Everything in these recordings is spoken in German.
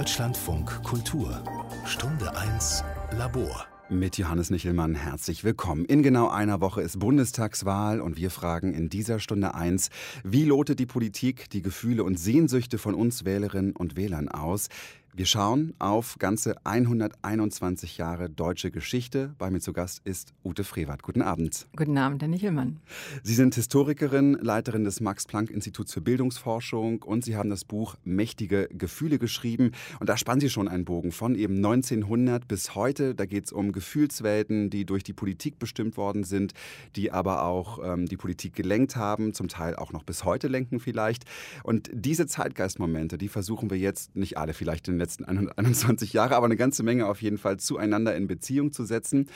Deutschlandfunk Kultur Stunde 1 Labor mit Johannes Nichelmann herzlich willkommen. In genau einer Woche ist Bundestagswahl und wir fragen in dieser Stunde eins, wie lotet die Politik die Gefühle und Sehnsüchte von uns Wählerinnen und Wählern aus? Wir schauen auf ganze 121 Jahre deutsche Geschichte. Bei mir zu Gast ist Ute Frevert. Guten Abend. Guten Abend, Herr Nichelmann. Sie sind Historikerin, Leiterin des Max-Planck-Instituts für Bildungsforschung und Sie haben das Buch Mächtige Gefühle geschrieben. Und da spannen Sie schon einen Bogen von eben 1900 bis heute. Da geht es um Gefühlswelten, die durch die Politik bestimmt worden sind, die aber auch ähm, die Politik gelenkt haben, zum Teil auch noch bis heute lenken vielleicht. Und diese Zeitgeistmomente, die versuchen wir jetzt, nicht alle vielleicht in letzten 121 Jahre, aber eine ganze Menge auf jeden Fall zueinander in Beziehung zu setzen.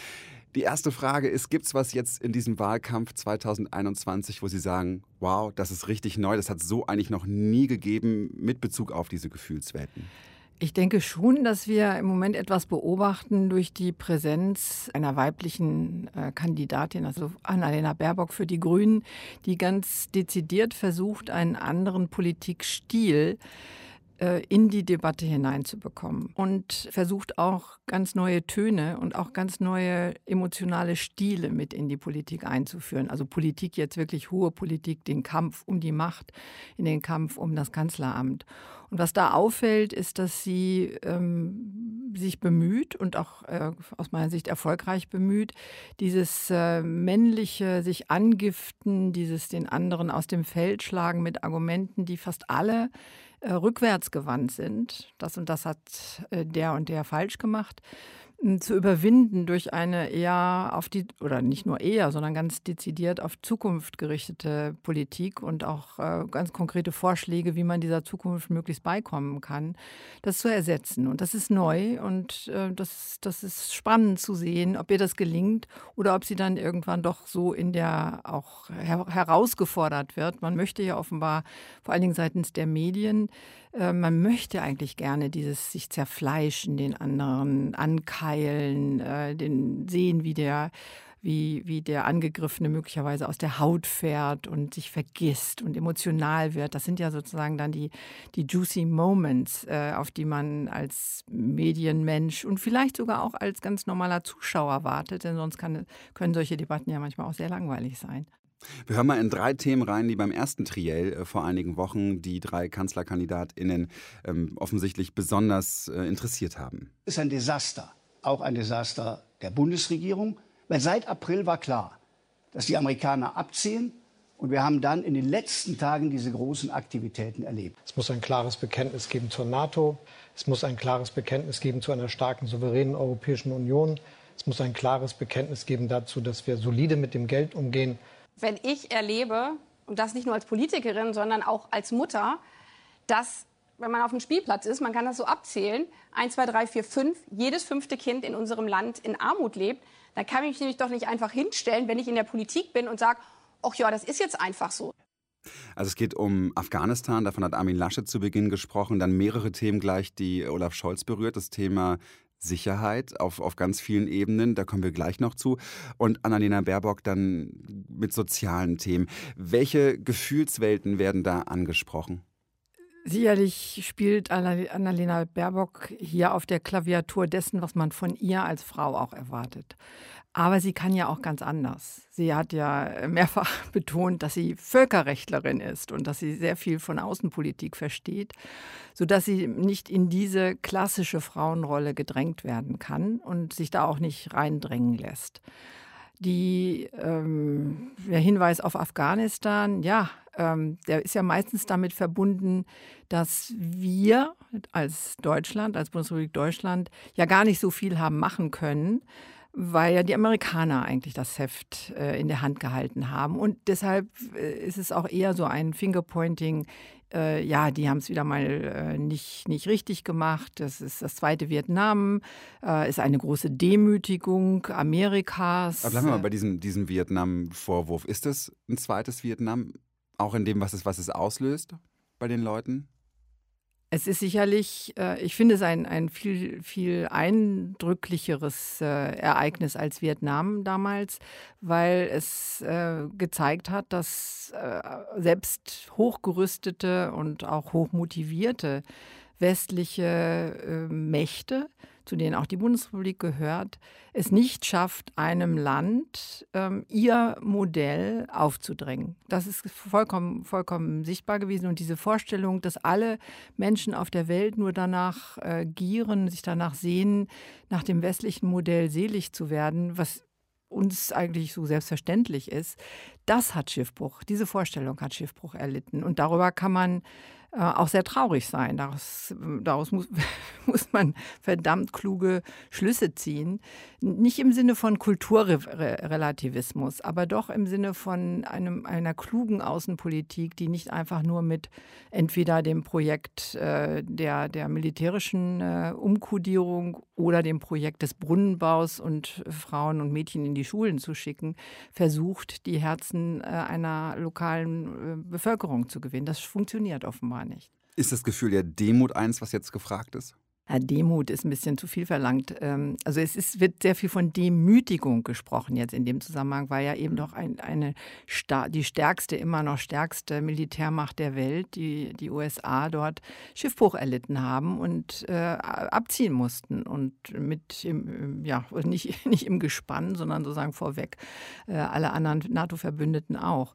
Die erste Frage ist, gibt es was jetzt in diesem Wahlkampf 2021, wo Sie sagen, wow, das ist richtig neu, das hat es so eigentlich noch nie gegeben mit Bezug auf diese Gefühlswelten? Ich denke schon, dass wir im Moment etwas beobachten durch die Präsenz einer weiblichen äh, Kandidatin, also Annalena Baerbock für die Grünen, die ganz dezidiert versucht, einen anderen Politikstil äh, in die Debatte hineinzubekommen und versucht auch ganz neue Töne und auch ganz neue emotionale Stile mit in die Politik einzuführen. Also Politik jetzt wirklich hohe Politik, den Kampf um die Macht, in den Kampf um das Kanzleramt. Und was da auffällt, ist, dass sie ähm, sich bemüht und auch äh, aus meiner Sicht erfolgreich bemüht, dieses äh, männliche sich angiften, dieses den anderen aus dem Feld schlagen mit Argumenten, die fast alle äh, rückwärtsgewandt sind, das und das hat äh, der und der falsch gemacht, zu überwinden durch eine eher auf die, oder nicht nur eher, sondern ganz dezidiert auf Zukunft gerichtete Politik und auch äh, ganz konkrete Vorschläge, wie man dieser Zukunft möglichst beikommen kann, das zu ersetzen. Und das ist neu und äh, das, das ist spannend zu sehen, ob ihr das gelingt oder ob sie dann irgendwann doch so in der auch her herausgefordert wird. Man möchte ja offenbar vor allen Dingen seitens der Medien äh, man möchte eigentlich gerne dieses sich zerfleischen, den anderen ankeilen, äh, den sehen, wie der wie, wie der Angegriffene möglicherweise aus der Haut fährt und sich vergisst und emotional wird. Das sind ja sozusagen dann die, die juicy Moments, äh, auf die man als Medienmensch und vielleicht sogar auch als ganz normaler Zuschauer wartet, denn sonst kann, können solche Debatten ja manchmal auch sehr langweilig sein. Wir hören mal in drei Themen rein, die beim ersten Triell äh, vor einigen Wochen die drei KanzlerkandidatInnen ähm, offensichtlich besonders äh, interessiert haben. Es ist ein Desaster, auch ein Desaster der Bundesregierung, weil seit April war klar, dass die Amerikaner abziehen und wir haben dann in den letzten Tagen diese großen Aktivitäten erlebt. Es muss ein klares Bekenntnis geben zur NATO. Es muss ein klares Bekenntnis geben zu einer starken, souveränen Europäischen Union. Es muss ein klares Bekenntnis geben dazu, dass wir solide mit dem Geld umgehen, wenn ich erlebe, und das nicht nur als Politikerin, sondern auch als Mutter, dass wenn man auf dem Spielplatz ist, man kann das so abzählen, 1, 2, 3, 4, 5, jedes fünfte Kind in unserem Land in Armut lebt, dann kann ich mich nämlich doch nicht einfach hinstellen, wenn ich in der Politik bin und sage, ach ja, das ist jetzt einfach so. Also es geht um Afghanistan, davon hat Armin Laschet zu Beginn gesprochen, dann mehrere Themen gleich, die Olaf Scholz berührt, das Thema Sicherheit auf, auf ganz vielen Ebenen, da kommen wir gleich noch zu. Und Annalena Baerbock dann mit sozialen Themen. Welche Gefühlswelten werden da angesprochen? Sicherlich spielt Annalena Baerbock hier auf der Klaviatur dessen, was man von ihr als Frau auch erwartet. Aber sie kann ja auch ganz anders. Sie hat ja mehrfach betont, dass sie Völkerrechtlerin ist und dass sie sehr viel von Außenpolitik versteht, sodass sie nicht in diese klassische Frauenrolle gedrängt werden kann und sich da auch nicht reindrängen lässt. Die, ähm, der Hinweis auf Afghanistan, ja, ähm, der ist ja meistens damit verbunden, dass wir als Deutschland, als Bundesrepublik Deutschland, ja gar nicht so viel haben machen können weil ja die Amerikaner eigentlich das Heft äh, in der Hand gehalten haben. Und deshalb äh, ist es auch eher so ein Fingerpointing. Äh, ja, die haben es wieder mal äh, nicht, nicht richtig gemacht. Das ist das zweite Vietnam, äh, ist eine große Demütigung Amerikas. Aber bleiben wir mal bei diesem, diesem Vietnam-Vorwurf. Ist das ein zweites Vietnam, auch in dem, was es, was es auslöst bei den Leuten? Es ist sicherlich, äh, ich finde es ein, ein viel, viel eindrücklicheres äh, Ereignis als Vietnam damals, weil es äh, gezeigt hat, dass selbst hochgerüstete und auch hochmotivierte westliche äh, Mächte, zu denen auch die Bundesrepublik gehört, es nicht schafft, einem Land ähm, ihr Modell aufzudrängen. Das ist vollkommen, vollkommen sichtbar gewesen. Und diese Vorstellung, dass alle Menschen auf der Welt nur danach äh, gieren, sich danach sehen, nach dem westlichen Modell selig zu werden, was uns eigentlich so selbstverständlich ist, das hat Schiffbruch, diese Vorstellung hat Schiffbruch erlitten. Und darüber kann man äh, auch sehr traurig sein. Daraus, daraus muss, muss, man verdammt kluge Schlüsse ziehen. Nicht im Sinne von Kulturrelativismus, aber doch im Sinne von einem, einer klugen Außenpolitik, die nicht einfach nur mit entweder dem Projekt äh, der, der militärischen äh, Umkodierung oder dem Projekt des Brunnenbaus und Frauen und Mädchen in die Schulen zu schicken, versucht, die Herzen äh, einer lokalen äh, Bevölkerung zu gewinnen. Das funktioniert offenbar gar nicht. Ist das Gefühl der Demut eins, was jetzt gefragt ist? Ja, Demut ist ein bisschen zu viel verlangt. Ähm, also es ist, wird sehr viel von Demütigung gesprochen jetzt in dem Zusammenhang, weil ja eben doch ein, eine die stärkste, immer noch stärkste Militärmacht der Welt, die, die USA dort Schiffbruch erlitten haben und äh, abziehen mussten und mit im, ja nicht, nicht im Gespann, sondern sozusagen vorweg äh, alle anderen NATO-Verbündeten auch.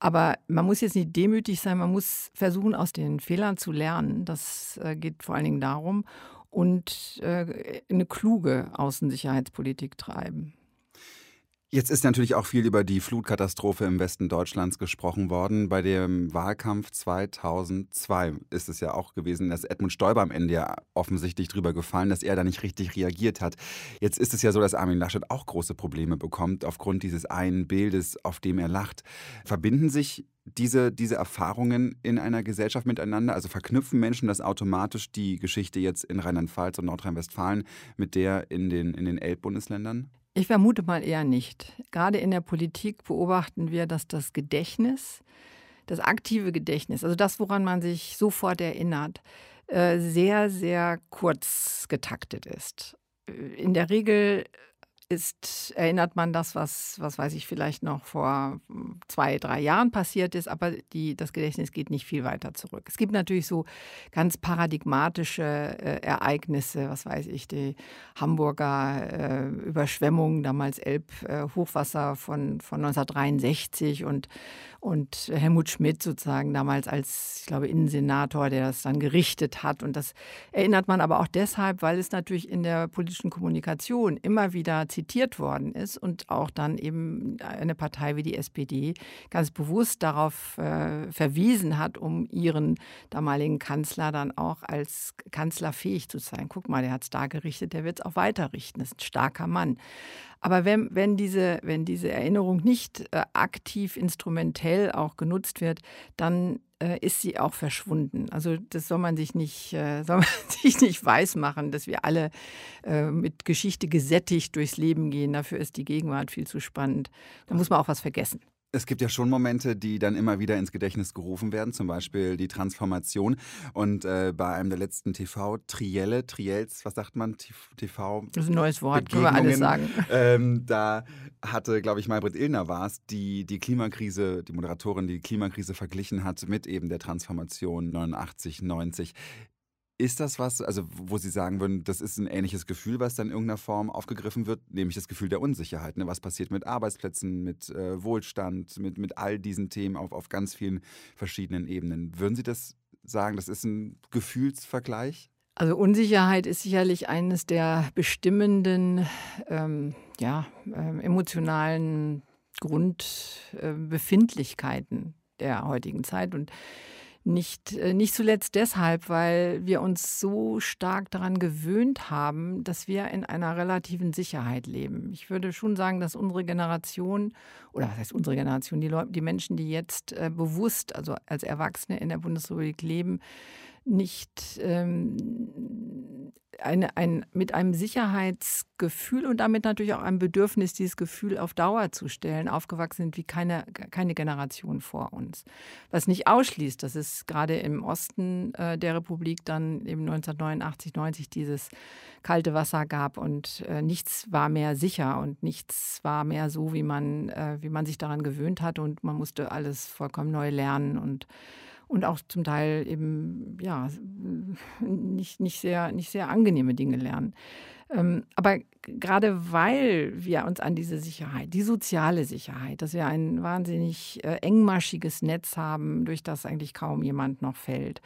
Aber man muss jetzt nicht demütig sein, man muss versuchen, aus den Fehlern zu lernen. Das äh, geht vor allen Dingen darum. Und äh, eine kluge Außensicherheitspolitik treiben. Jetzt ist natürlich auch viel über die Flutkatastrophe im Westen Deutschlands gesprochen worden. Bei dem Wahlkampf 2002 ist es ja auch gewesen, dass Edmund Stoiber am Ende ja offensichtlich drüber gefallen, dass er da nicht richtig reagiert hat. Jetzt ist es ja so, dass Armin Laschet auch große Probleme bekommt aufgrund dieses einen Bildes, auf dem er lacht. Verbinden sich diese, diese Erfahrungen in einer Gesellschaft miteinander? Also verknüpfen Menschen das automatisch die Geschichte jetzt in Rheinland-Pfalz und Nordrhein-Westfalen mit der in den, in den Elbbundesländern? Ich vermute mal eher nicht. Gerade in der Politik beobachten wir, dass das Gedächtnis, das aktive Gedächtnis, also das, woran man sich sofort erinnert, äh, sehr, sehr kurz getaktet ist. Äh, in der Regel ist, erinnert man das, was, was weiß ich, vielleicht noch vor hm, zwei, drei Jahren passiert ist, aber die, das Gedächtnis geht nicht viel weiter zurück. Es gibt natürlich so ganz paradigmatische äh, Ereignisse, was weiß ich, die Hamburger äh, Überschwemmung, damals Elbhochwasser äh, von, von 1963 und, und Helmut Schmidt sozusagen damals als, ich glaube, Innensenator, der das dann gerichtet hat. Und das erinnert man aber auch deshalb, weil es natürlich in der politischen Kommunikation immer wieder zitiert worden ist und auch dann eben eine Partei wie die SPD ganz bewusst darauf äh, verwiesen hat, um ihren damaligen Kanzler dann auch als Kanzler fähig zu sein. Guck mal, der hat es da gerichtet, der wird es auch weiter richten. Das ist ein starker Mann. Aber wenn, wenn, diese, wenn diese Erinnerung nicht äh, aktiv instrumentell auch genutzt wird, dann äh, ist sie auch verschwunden. Also das soll man sich nicht, äh, soll man sich nicht weismachen, dass wir alle äh, mit Geschichte gesättigt durchs Leben gehen. Dafür ist die Gegenwart viel zu spannend. Da muss man auch was vergessen. Es gibt ja schon Momente, die dann immer wieder ins Gedächtnis gerufen werden, zum Beispiel die Transformation. Und äh, bei einem der letzten TV, Trielle, Triels, was sagt man? TV. Das ist ein neues Wort, können wir alles sagen. Ähm, da hatte, glaube ich, Maybrit Illner war es, die die Klimakrise, die Moderatorin, die Klimakrise verglichen hat mit eben der Transformation 89, 90. Ist das was, also wo Sie sagen würden, das ist ein ähnliches Gefühl, was dann in irgendeiner Form aufgegriffen wird, nämlich das Gefühl der Unsicherheit. Ne? Was passiert mit Arbeitsplätzen, mit äh, Wohlstand, mit, mit all diesen Themen auf, auf ganz vielen verschiedenen Ebenen. Würden Sie das sagen, das ist ein Gefühlsvergleich? Also Unsicherheit ist sicherlich eines der bestimmenden, ähm, ja, äh, emotionalen Grundbefindlichkeiten äh, der heutigen Zeit. Und nicht, äh, nicht zuletzt deshalb, weil wir uns so stark daran gewöhnt haben, dass wir in einer relativen Sicherheit leben. Ich würde schon sagen, dass unsere Generation, oder was heißt unsere Generation, die, Leute, die Menschen, die jetzt äh, bewusst, also als Erwachsene in der Bundesrepublik leben, nicht ähm, eine, ein, mit einem Sicherheitsgefühl und damit natürlich auch einem Bedürfnis, dieses Gefühl auf Dauer zu stellen, aufgewachsen sind wie keine, keine Generation vor uns. Was nicht ausschließt, dass es gerade im Osten äh, der Republik dann eben 1989, 90 dieses kalte Wasser gab und äh, nichts war mehr sicher und nichts war mehr so, wie man, äh, wie man sich daran gewöhnt hatte und man musste alles vollkommen neu lernen und und auch zum Teil eben ja nicht, nicht, sehr, nicht sehr angenehme Dinge lernen. Ähm, aber gerade weil wir uns an diese Sicherheit, die soziale Sicherheit, dass wir ein wahnsinnig äh, engmaschiges Netz haben, durch das eigentlich kaum jemand noch fällt,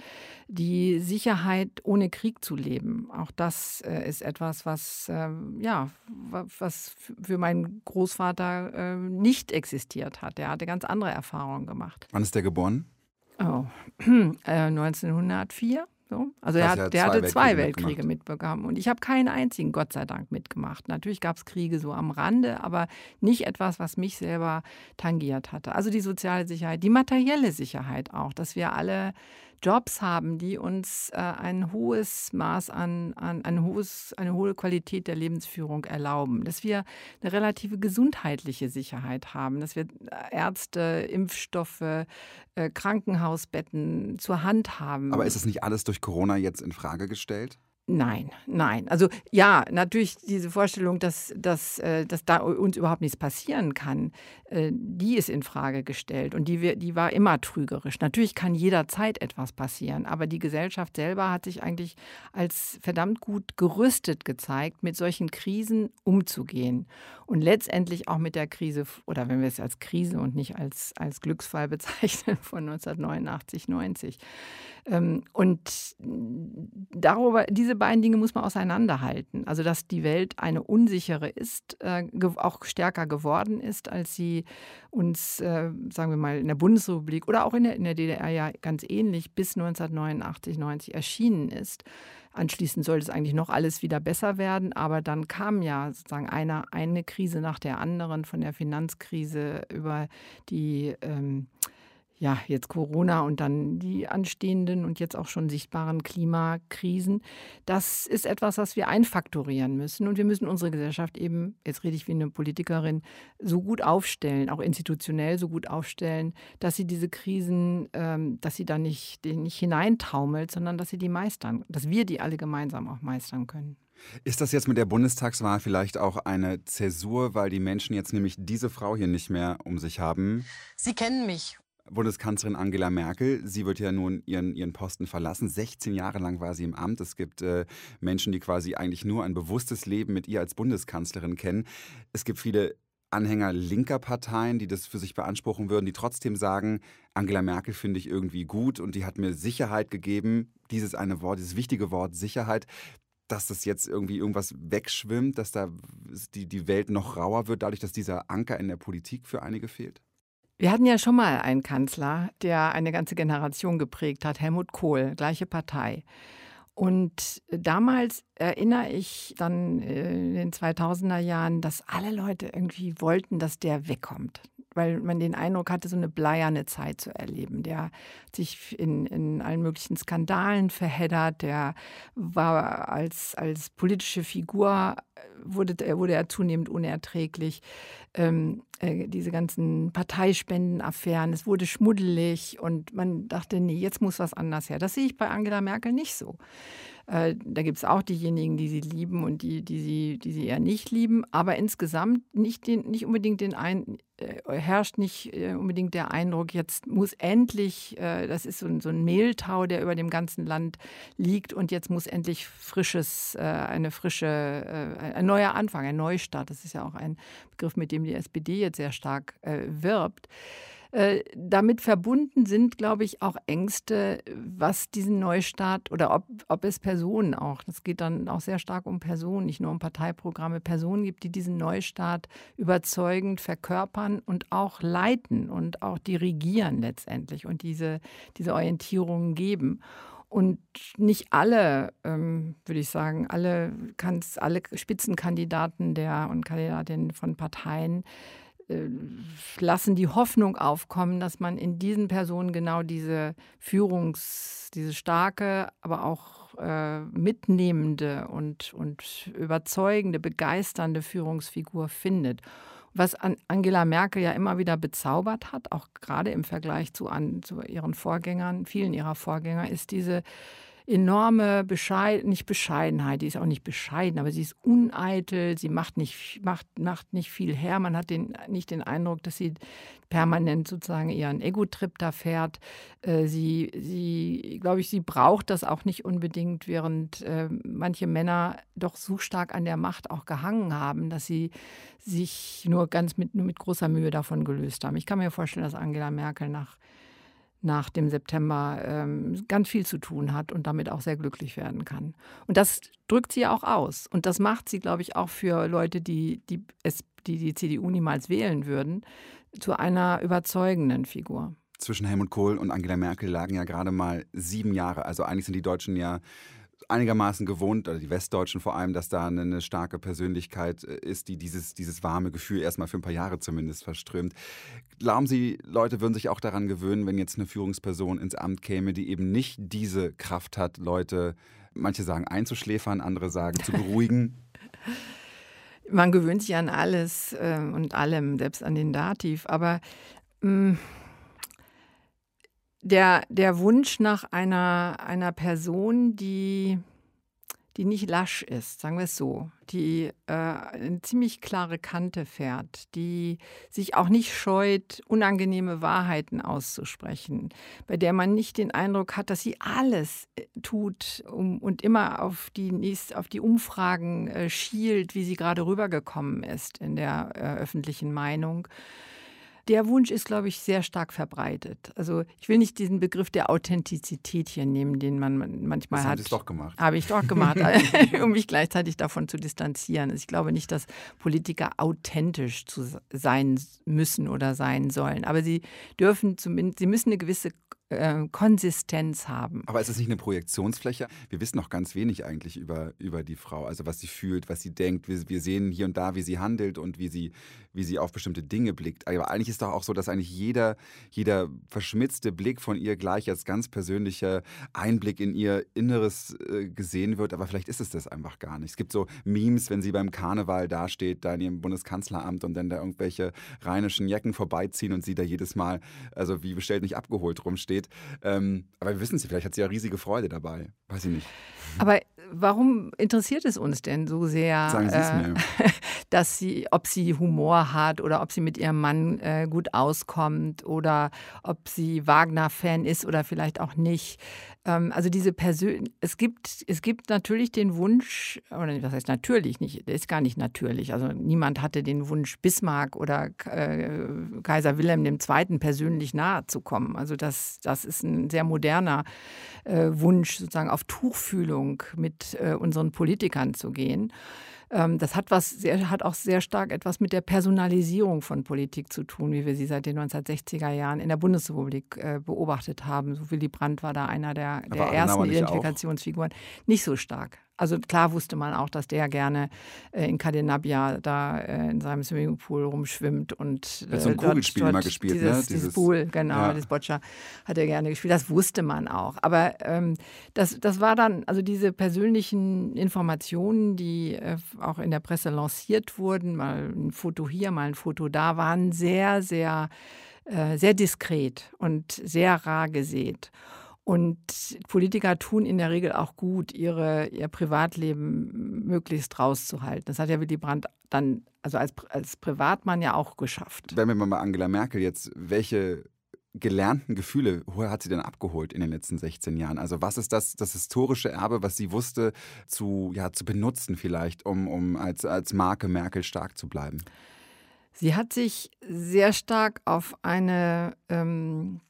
die Sicherheit ohne Krieg zu leben, auch das äh, ist etwas, was äh, ja was für meinen Großvater äh, nicht existiert hat. Er hatte ganz andere Erfahrungen gemacht. Wann ist der geboren? Oh, 1904. So. Also er hat, der hatte zwei Weltkriege mitbekommen. Und ich habe keinen einzigen, Gott sei Dank, mitgemacht. Natürlich gab es Kriege so am Rande, aber nicht etwas, was mich selber tangiert hatte. Also die soziale Sicherheit, die materielle Sicherheit auch, dass wir alle Jobs haben, die uns äh, ein hohes Maß an, an ein hohes, eine hohe Qualität der Lebensführung erlauben, dass wir eine relative gesundheitliche Sicherheit haben, dass wir äh, Ärzte, Impfstoffe, äh, Krankenhausbetten zur Hand haben. Aber ist es nicht alles durch Corona jetzt in Frage gestellt? Nein, nein. Also ja, natürlich diese Vorstellung, dass, dass, äh, dass da uns überhaupt nichts passieren kann, äh, die ist in Frage gestellt und die, die war immer trügerisch. Natürlich kann jederzeit etwas passieren, aber die Gesellschaft selber hat sich eigentlich als verdammt gut gerüstet gezeigt, mit solchen Krisen umzugehen und letztendlich auch mit der Krise, oder wenn wir es als Krise und nicht als, als Glücksfall bezeichnen, von 1989, 90. Ähm, und darüber, diese beiden Dinge muss man auseinanderhalten. Also, dass die Welt eine unsichere ist, äh, auch stärker geworden ist, als sie uns, äh, sagen wir mal, in der Bundesrepublik oder auch in der, in der DDR ja ganz ähnlich bis 1989, 90 erschienen ist. Anschließend sollte es eigentlich noch alles wieder besser werden, aber dann kam ja sozusagen eine, eine Krise nach der anderen, von der Finanzkrise über die ähm, ja, jetzt Corona und dann die anstehenden und jetzt auch schon sichtbaren Klimakrisen. Das ist etwas, was wir einfaktorieren müssen. Und wir müssen unsere Gesellschaft eben, jetzt rede ich wie eine Politikerin, so gut aufstellen, auch institutionell so gut aufstellen, dass sie diese Krisen, ähm, dass sie da nicht, nicht hineintaumelt, sondern dass sie die meistern, dass wir die alle gemeinsam auch meistern können. Ist das jetzt mit der Bundestagswahl vielleicht auch eine Zäsur, weil die Menschen jetzt nämlich diese Frau hier nicht mehr um sich haben? Sie kennen mich Bundeskanzlerin Angela Merkel. Sie wird ja nun ihren, ihren Posten verlassen. 16 Jahre lang war sie im Amt. Es gibt äh, Menschen, die quasi eigentlich nur ein bewusstes Leben mit ihr als Bundeskanzlerin kennen. Es gibt viele Anhänger linker Parteien, die das für sich beanspruchen würden, die trotzdem sagen, Angela Merkel finde ich irgendwie gut und die hat mir Sicherheit gegeben. Dieses eine Wort, dieses wichtige Wort Sicherheit, dass das jetzt irgendwie irgendwas wegschwimmt, dass da die, die Welt noch rauer wird, dadurch, dass dieser Anker in der Politik für einige fehlt? Wir hatten ja schon mal einen Kanzler, der eine ganze Generation geprägt hat, Helmut Kohl, gleiche Partei. Und damals erinnere ich dann äh, in den 2000er Jahren, dass alle Leute irgendwie wollten, dass der wegkommt weil man den Eindruck hatte, so eine bleierne Zeit zu erleben. Der hat sich in, in allen möglichen Skandalen verheddert, der war als, als politische Figur, äh, wurde, wurde er zunehmend unerträglich. Ähm, äh, diese ganzen Parteispendenaffären, es wurde schmuddelig und man dachte, nee, jetzt muss was anders her. Das sehe ich bei Angela Merkel nicht so. Äh, da gibt es auch diejenigen, die sie lieben und die, die, sie, die sie eher nicht lieben. Aber insgesamt nicht, den, nicht unbedingt den ein, äh, herrscht nicht äh, unbedingt der Eindruck, jetzt muss endlich, äh, das ist so ein, so ein, Mehltau, der über dem ganzen Land liegt und jetzt muss endlich frisches, äh, eine frische, ein neuer Anfang, ein Neustart. Das ist ja auch ein Begriff, mit dem die SPD jetzt sehr stark wirbt. Äh, damit verbunden sind, glaube ich, auch Ängste, was diesen Neustart oder ob, ob es Personen auch, das geht dann auch sehr stark um Personen, nicht nur um Parteiprogramme, Personen gibt, die diesen Neustart überzeugend verkörpern und auch leiten und auch dirigieren letztendlich und diese, diese Orientierungen geben. Und nicht alle, ähm, würde ich sagen, alle, alle Spitzenkandidaten der und Kandidatinnen von Parteien lassen die Hoffnung aufkommen, dass man in diesen Personen genau diese Führungs-, diese starke, aber auch äh, mitnehmende und, und überzeugende, begeisternde Führungsfigur findet. Was Angela Merkel ja immer wieder bezaubert hat, auch gerade im Vergleich zu, an, zu ihren Vorgängern, vielen ihrer Vorgänger, ist diese enorme Bescheid, nicht Bescheidenheit, die ist auch nicht bescheiden, aber sie ist uneitel, sie macht nicht, macht, macht nicht viel her. Man hat den, nicht den Eindruck, dass sie permanent sozusagen ihren Ego-Trip da fährt. Äh, sie, sie glaube ich, sie braucht das auch nicht unbedingt, während äh, manche Männer doch so stark an der Macht auch gehangen haben, dass sie sich nur ganz mit, nur mit großer Mühe davon gelöst haben. Ich kann mir vorstellen, dass Angela Merkel nach nach dem September ähm, ganz viel zu tun hat und damit auch sehr glücklich werden kann. Und das drückt sie auch aus. Und das macht sie, glaube ich, auch für Leute, die die, es, die, die CDU niemals wählen würden, zu einer überzeugenden Figur. Zwischen Helmut Kohl und Angela Merkel lagen ja gerade mal sieben Jahre. Also eigentlich sind die Deutschen ja einigermaßen gewohnt, oder die Westdeutschen vor allem, dass da eine starke Persönlichkeit äh, ist, die dieses, dieses warme Gefühl erstmal für ein paar Jahre zumindest verströmt. Glauben Sie, Leute würden sich auch daran gewöhnen, wenn jetzt eine Führungsperson ins Amt käme, die eben nicht diese Kraft hat, Leute, manche sagen einzuschläfern, andere sagen zu beruhigen? Man gewöhnt sich an alles äh, und allem, selbst an den Dativ. Aber mh, mm, der, der Wunsch nach einer, einer Person, die, die nicht lasch ist, sagen wir es so, die äh, eine ziemlich klare Kante fährt, die sich auch nicht scheut, unangenehme Wahrheiten auszusprechen, bei der man nicht den Eindruck hat, dass sie alles äh, tut um, und immer auf die, nächst, auf die Umfragen äh, schielt, wie sie gerade rübergekommen ist in der äh, öffentlichen Meinung der Wunsch ist, glaube ich, sehr stark verbreitet. Also ich will nicht diesen Begriff der Authentizität hier nehmen, den man manchmal das hat. Haben Sie doch gemacht. Habe ich doch gemacht, um mich gleichzeitig davon zu distanzieren. Also ich glaube nicht, dass Politiker authentisch zu sein müssen oder sein sollen. Aber sie dürfen zumindest, sie müssen eine gewisse äh, Konsistenz haben. Aber ist es nicht eine Projektionsfläche? Wir wissen noch ganz wenig eigentlich über, über die Frau, also was sie fühlt, was sie denkt. Wir, wir sehen hier und da, wie sie handelt und wie sie, wie sie auf bestimmte Dinge blickt. Aber eigentlich ist doch auch so, dass eigentlich jeder, jeder verschmitzte Blick von ihr gleich als ganz persönlicher Einblick in ihr Inneres äh, gesehen wird. Aber vielleicht ist es das einfach gar nicht. Es gibt so Memes, wenn sie beim Karneval dasteht, da in ihrem Bundeskanzleramt und dann da irgendwelche rheinischen Jacken vorbeiziehen und sie da jedes Mal, also wie bestellt nicht abgeholt rumsteht. Ähm, aber wir wissen sie, vielleicht hat sie ja riesige Freude dabei. Weiß ich nicht. Aber warum interessiert es uns denn so sehr, Sagen Sie es äh, mir. dass sie, ob sie Humor hat oder ob sie mit ihrem Mann äh, gut auskommt oder ob sie Wagner-Fan ist oder vielleicht auch nicht? Ähm, also diese Persön es gibt, es gibt natürlich den Wunsch, oder was heißt natürlich nicht, ist gar nicht natürlich. Also niemand hatte den Wunsch, Bismarck oder äh, Kaiser Wilhelm II. persönlich nahe zu kommen. Also das, das ist ein sehr moderner äh, Wunsch, sozusagen auf Tuchfühlung mit äh, unseren Politikern zu gehen. Ähm, das hat, was sehr, hat auch sehr stark etwas mit der Personalisierung von Politik zu tun, wie wir sie seit den 1960er Jahren in der Bundesrepublik äh, beobachtet haben. So Willy Brandt war da einer der, der ersten Identifikationsfiguren. Nicht so stark. Also klar wusste man auch, dass der gerne äh, in Cadenabia da äh, in seinem Swimmingpool rumschwimmt und äh, so ein Kugelspiel dort, mal gespielt, dieses, ne? Dieses Pool, genau, ja. das Boccia hat er gerne gespielt. Das wusste man auch. Aber ähm, das, das war dann, also diese persönlichen Informationen, die äh, auch in der Presse lanciert wurden, mal ein Foto hier, mal ein Foto da, waren sehr, sehr, äh, sehr diskret und sehr rar gesät. Und Politiker tun in der Regel auch gut, ihre, ihr Privatleben möglichst rauszuhalten. Das hat ja Willy Brandt dann, also als, als Privatmann ja auch geschafft. Wenn wir mal Angela Merkel jetzt, welche gelernten Gefühle woher hat sie denn abgeholt in den letzten 16 Jahren? Also was ist das, das historische Erbe, was sie wusste zu, ja, zu benutzen vielleicht, um, um als, als Marke Merkel stark zu bleiben? Sie hat sich sehr stark auf eine ähm,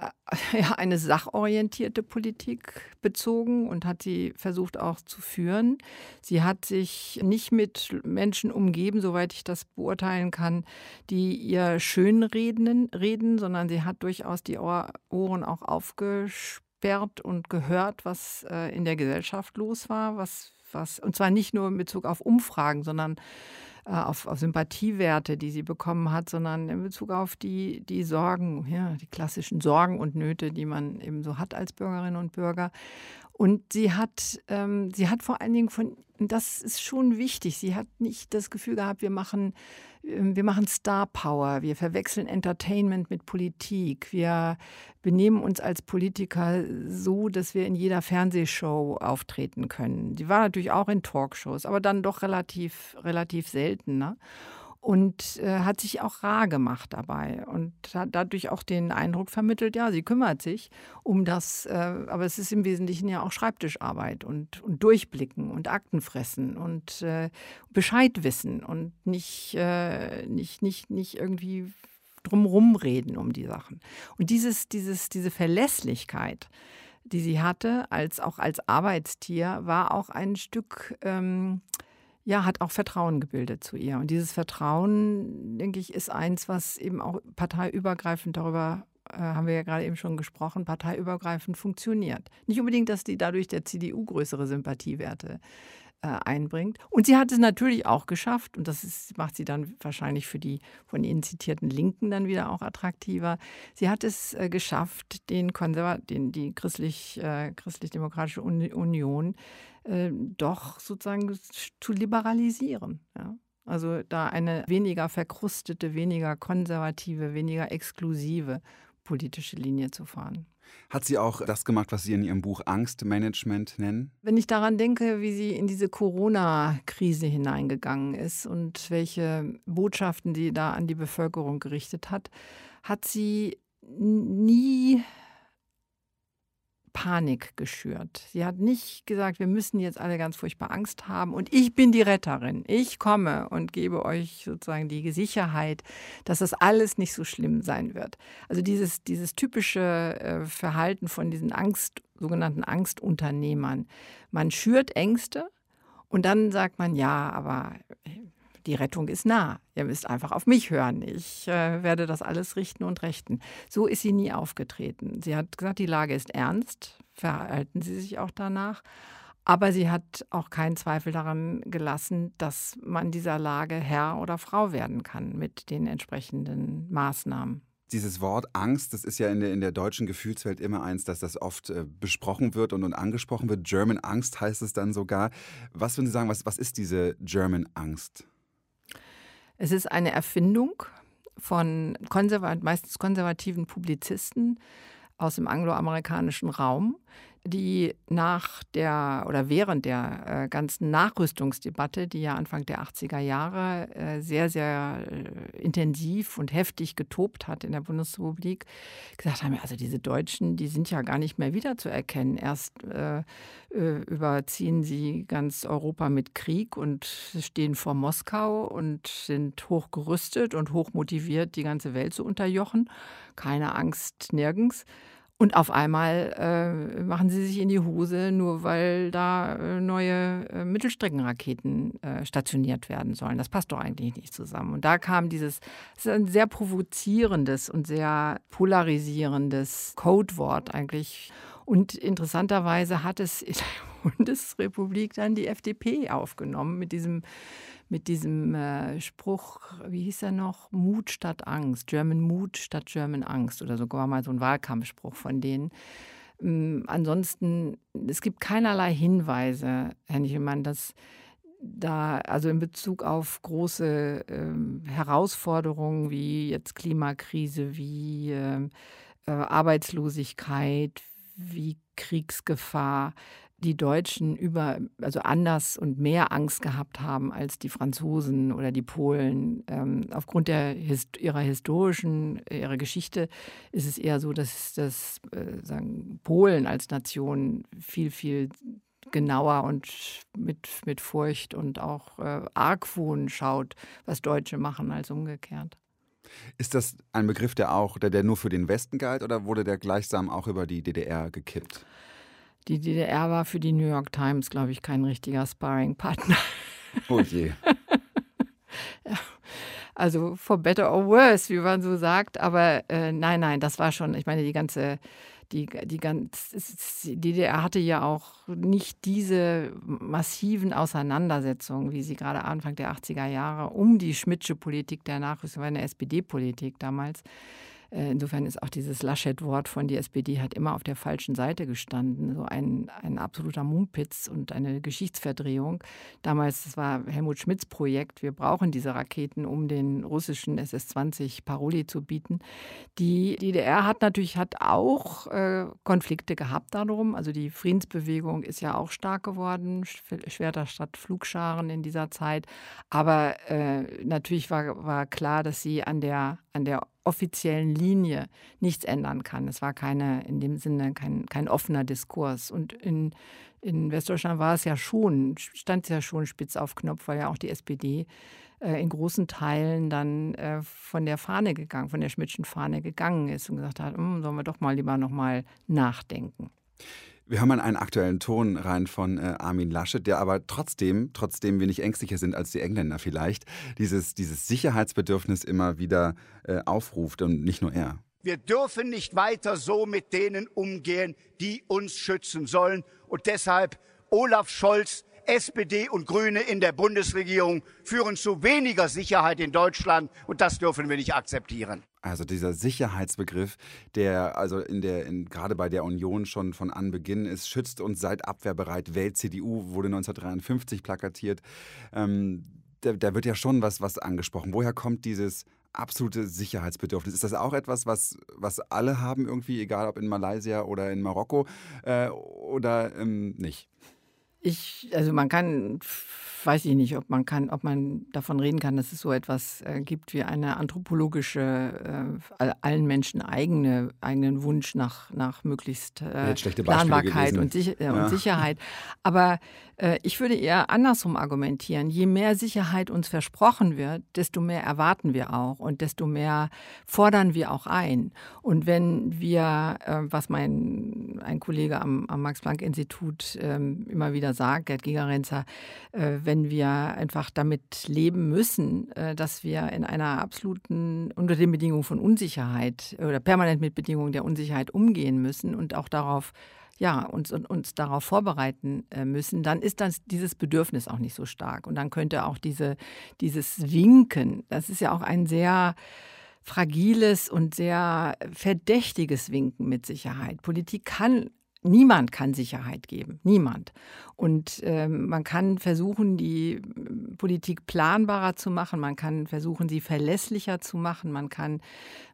ja, eine sachorientierte Politik bezogen und hat sie versucht auch zu führen. Sie hat sich nicht mit Menschen umgeben, soweit ich das beurteilen kann, die ihr schön reden, sondern sie hat durchaus die Ohren auch aufgesperrt und gehört, was äh, in der Gesellschaft los war, was, was, und zwar nicht nur in Bezug auf Umfragen, sondern auf, auf, Sympathiewerte, die sie bekommen hat, sondern in Bezug auf die, die Sorgen, ja, die klassischen Sorgen und Nöte, die man eben so hat als Bürgerinnen und Bürger. Und sie hat, ähm, sie hat vor allen Dingen von das ist schon wichtig. Sie hat nicht das Gefühl gehabt, wir machen, ähm, wir machen Star Power, wir verwechseln Entertainment mit Politik, wir benehmen uns als Politiker so, dass wir in jeder Fernsehshow auftreten können. Sie war natürlich auch in Talkshows, aber dann doch relativ, relativ selten. Ne? Und äh, hat sich auch rar gemacht dabei und hat dadurch auch den Eindruck vermittelt, ja, sie kümmert sich um das, äh, aber es ist im Wesentlichen ja auch Schreibtischarbeit und, und Durchblicken und Akten fressen und äh, Bescheid wissen und nicht, äh, nicht, nicht, nicht irgendwie drumherum reden um die Sachen. Und dieses, dieses, diese Verlässlichkeit, die sie hatte, als auch als Arbeitstier, war auch ein Stück ähm, ja, hat auch Vertrauen gebildet zu ihr. Und dieses Vertrauen, denke ich, ist eins, was eben auch parteiübergreifend darüber äh, haben wir ja gerade eben schon gesprochen, parteiübergreifend funktioniert. Nicht unbedingt, dass die dadurch der CDU größere Sympathiewerte äh, einbringt. Und sie hat es natürlich auch geschafft, und das ist, macht sie dann wahrscheinlich für die von Ihnen zitierten Linken dann wieder auch attraktiver. Sie hat es äh, geschafft, den Konserva den, die christlich, äh, christlich-demokratische Union äh, doch sozusagen zu liberalisieren. Ja? Also da eine weniger verkrustete, weniger konservative, weniger exklusive politische Linie zu fahren. Hat sie auch das gemacht, was Sie in Ihrem Buch Angstmanagement nennen? Wenn ich daran denke, wie sie in diese Corona-Krise hineingegangen ist und welche Botschaften sie da an die Bevölkerung gerichtet hat, hat sie nie Panik geschürt. Sie hat nicht gesagt, wir müssen jetzt alle ganz furchtbar Angst haben und ich bin die Retterin. Ich komme und gebe euch sozusagen die Sicherheit, dass das alles nicht so schlimm sein wird. Also dieses, dieses typische äh, Verhalten von diesen Angst, sogenannten Angstunternehmern. Man schürt Ängste und dann sagt man, ja, aber die Rettung ist nah. Ihr müsst einfach auf mich hören. Ich äh, werde das alles richten und rechten. So ist sie nie aufgetreten. Sie hat gesagt, die Lage ist ernst. Verhalten Sie sich auch danach. Aber sie hat auch keinen Zweifel daran gelassen, dass man dieser Lage Herr oder Frau werden kann mit den entsprechenden Maßnahmen dieses Wort Angst, das ist ja in der, in der deutschen Gefühlswelt immer eins, dass das oft äh, besprochen wird und, und angesprochen wird. German Angst heißt es dann sogar. Was würden Sie sagen, was, was ist diese German Angst? Es ist eine Erfindung von konservat meistens konservativen Publizisten aus dem angloamerikanischen Raum, die nach der oder während der äh, ganzen Nachrüstungsdebatte, die ja Anfang der 80er Jahre äh, sehr, sehr äh, intensiv und heftig getobt hat in der Bundesrepublik, gesagt haben, also diese Deutschen, die sind ja gar nicht mehr wiederzuerkennen. Erst äh, äh, überziehen sie ganz Europa mit Krieg und stehen vor Moskau und sind hochgerüstet und hochmotiviert, die ganze Welt zu unterjochen. Keine Angst nirgends. Und auf einmal äh, machen sie sich in die Hose, nur weil da äh, neue äh, Mittelstreckenraketen äh, stationiert werden sollen. Das passt doch eigentlich nicht zusammen. Und da kam dieses, das ist ein sehr provozierendes und sehr polarisierendes Codewort eigentlich. Und interessanterweise hat es in der Bundesrepublik dann die FDP aufgenommen mit diesem mit diesem äh, Spruch, wie hieß er noch? Mut statt Angst, German Mut statt German Angst oder sogar mal so ein Wahlkampfspruch von denen. Ähm, ansonsten, es gibt keinerlei Hinweise, Herr Nichelmann, dass da, also in Bezug auf große äh, Herausforderungen wie jetzt Klimakrise, wie ähm, äh, Arbeitslosigkeit, wie Kriegsgefahr, die Deutschen über, also anders und mehr Angst gehabt haben als die Franzosen oder die Polen. Ähm, aufgrund der, ihrer historischen, ihrer Geschichte ist es eher so, dass, dass äh, sagen, Polen als Nation viel, viel genauer und mit, mit Furcht und auch äh, Argwohn schaut, was Deutsche machen, als umgekehrt. Ist das ein Begriff, der auch, der, der nur für den Westen galt oder wurde der gleichsam auch über die DDR gekippt? Die DDR war für die New York Times, glaube ich, kein richtiger Sparring-Partner. Oh je. ja. Also for better or worse, wie man so sagt. Aber äh, nein, nein, das war schon, ich meine, die ganze, die, die, ganz, die DDR hatte ja auch nicht diese massiven Auseinandersetzungen, wie sie gerade Anfang der 80er Jahre um die Schmidtsche Politik der Nachrüstung, war eine SPD-Politik damals insofern ist auch dieses Laschet-Wort von die SPD hat immer auf der falschen Seite gestanden. So ein, ein absoluter Mumpitz und eine Geschichtsverdrehung. Damals, das war Helmut Schmidts Projekt, wir brauchen diese Raketen, um den russischen SS-20 Paroli zu bieten. Die DDR hat natürlich hat auch äh, Konflikte gehabt darum. Also die Friedensbewegung ist ja auch stark geworden, Schwerter statt Flugscharen in dieser Zeit. Aber äh, natürlich war, war klar, dass sie an der, an der offiziellen Linie nichts ändern kann. Es war keine, in dem Sinne kein, kein offener Diskurs. Und in, in Westdeutschland war es ja schon, stand es ja schon spitz auf Knopf, weil ja auch die SPD äh, in großen Teilen dann äh, von der Fahne gegangen, von der Schmidtschen Fahne gegangen ist und gesagt hat, hm, sollen wir doch mal lieber nochmal nachdenken. Wir hören mal einen aktuellen Ton rein von äh, Armin Laschet, der aber trotzdem, trotzdem wir nicht ängstlicher sind als die Engländer vielleicht, dieses, dieses Sicherheitsbedürfnis immer wieder äh, aufruft und nicht nur er. Wir dürfen nicht weiter so mit denen umgehen, die uns schützen sollen. Und deshalb Olaf Scholz, SPD und Grüne in der Bundesregierung führen zu weniger Sicherheit in Deutschland. Und das dürfen wir nicht akzeptieren. Also dieser Sicherheitsbegriff, der also in der, in, gerade bei der Union schon von Anbeginn ist, schützt uns seid abwehrbereit. Welt CDU wurde 1953 plakatiert. Ähm, da, da, wird ja schon was, was angesprochen. Woher kommt dieses absolute Sicherheitsbedürfnis? Ist das auch etwas, was, was alle haben irgendwie, egal ob in Malaysia oder in Marokko äh, oder ähm, nicht? Ich, also man kann weiß ich nicht, ob man kann, ob man davon reden kann, dass es so etwas äh, gibt wie eine anthropologische, äh, allen Menschen eigene, eigenen Wunsch nach, nach möglichst äh, Planbarkeit und, Sich äh, ja. und, Sicherheit. Aber äh, ich würde eher andersrum argumentieren. Je mehr Sicherheit uns versprochen wird, desto mehr erwarten wir auch und desto mehr fordern wir auch ein. Und wenn wir, äh, was mein ein Kollege am, am Max-Planck-Institut ähm, immer wieder sagt, Gerd Gigerenzer, wenn wir einfach damit leben müssen, äh, dass wir in einer absoluten, unter den Bedingungen von Unsicherheit oder permanent mit Bedingungen der Unsicherheit umgehen müssen und auch darauf ja, uns, uns darauf vorbereiten äh, müssen, dann ist das, dieses Bedürfnis auch nicht so stark. Und dann könnte auch diese, dieses Winken, das ist ja auch ein sehr fragiles und sehr verdächtiges Winken mit Sicherheit. Politik kann Niemand kann Sicherheit geben. Niemand. Und ähm, man kann versuchen, die äh, Politik planbarer zu machen, man kann versuchen, sie verlässlicher zu machen, man kann,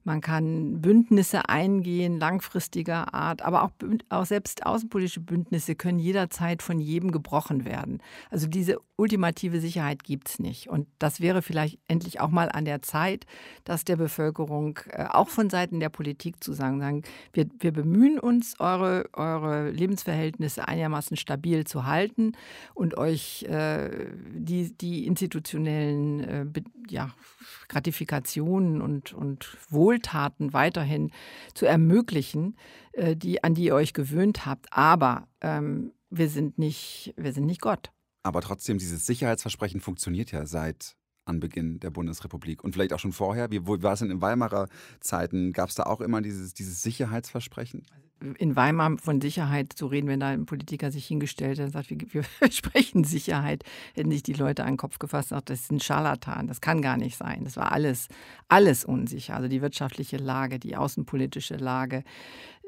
man kann Bündnisse eingehen, langfristiger Art, aber auch, auch selbst außenpolitische Bündnisse können jederzeit von jedem gebrochen werden. Also diese ultimative Sicherheit gibt es nicht. Und das wäre vielleicht endlich auch mal an der Zeit, dass der Bevölkerung äh, auch von Seiten der Politik zu sagen, sagen wir, wir bemühen uns, eure, eure Lebensverhältnisse einigermaßen stabil zu halten und euch äh, die, die institutionellen äh, ja, Gratifikationen und, und Wohltaten weiterhin zu ermöglichen, äh, die, an die ihr euch gewöhnt habt. Aber ähm, wir, sind nicht, wir sind nicht Gott. Aber trotzdem, dieses Sicherheitsversprechen funktioniert ja seit Anbeginn der Bundesrepublik und vielleicht auch schon vorher. Wie war es denn in Weimarer Zeiten? Gab es da auch immer dieses, dieses Sicherheitsversprechen? In Weimar von Sicherheit zu reden, wenn da ein Politiker sich hingestellt hat und sagt, wir, wir sprechen Sicherheit, hätten sich die Leute an den Kopf gefasst und gesagt, das ist ein Scharlatan, das kann gar nicht sein. Das war alles, alles unsicher. Also die wirtschaftliche Lage, die außenpolitische Lage.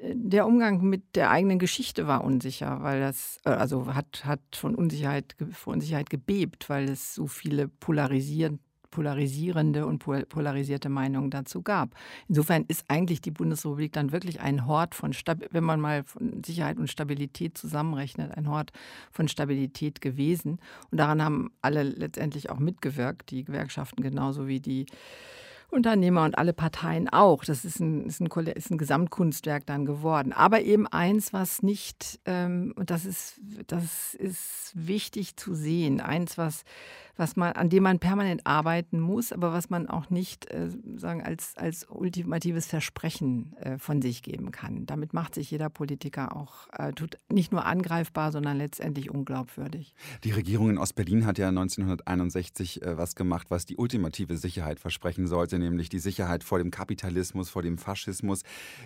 Der Umgang mit der eigenen Geschichte war unsicher, weil das, äh, also hat, hat von Unsicherheit, von Unsicherheit gebebt, weil es so viele polarisierende polarisierende und polarisierte Meinungen dazu gab. Insofern ist eigentlich die Bundesrepublik dann wirklich ein Hort von, wenn man mal von Sicherheit und Stabilität zusammenrechnet, ein Hort von Stabilität gewesen. Und daran haben alle letztendlich auch mitgewirkt, die Gewerkschaften genauso wie die Unternehmer und alle Parteien auch. Das ist ein, ist ein, ist ein Gesamtkunstwerk dann geworden. Aber eben eins, was nicht, ähm, und das ist, das ist wichtig zu sehen, eins, was was man, an dem man permanent arbeiten muss, aber was man auch nicht äh, sagen, als, als ultimatives Versprechen äh, von sich geben kann. Damit macht sich jeder Politiker auch äh, tut nicht nur angreifbar, sondern letztendlich unglaubwürdig. Die Regierung in Ostberlin hat ja 1961 äh, was gemacht, was die ultimative Sicherheit versprechen sollte, nämlich die Sicherheit vor dem Kapitalismus, vor dem Faschismus.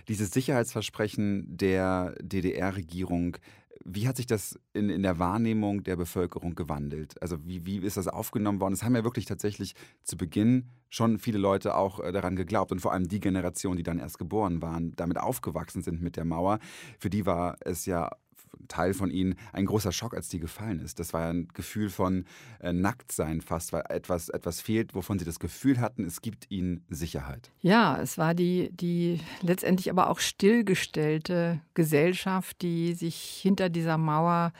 Dieses Sicherheitsversprechen der DDR-Regierung wie hat sich das in, in der Wahrnehmung der Bevölkerung gewandelt? Also wie, wie ist das aufgenommen worden? Es haben ja wirklich tatsächlich zu Beginn schon viele Leute auch äh, daran geglaubt und vor allem die Generation, die dann erst geboren waren, damit aufgewachsen sind mit der Mauer. Für die war es ja Teil von ihnen ein großer Schock, als die gefallen ist. Das war ein Gefühl von äh, Nacktsein fast, weil etwas, etwas fehlt, wovon sie das Gefühl hatten, es gibt ihnen Sicherheit. Ja, es war die, die letztendlich aber auch stillgestellte Gesellschaft, die sich hinter dieser Mauer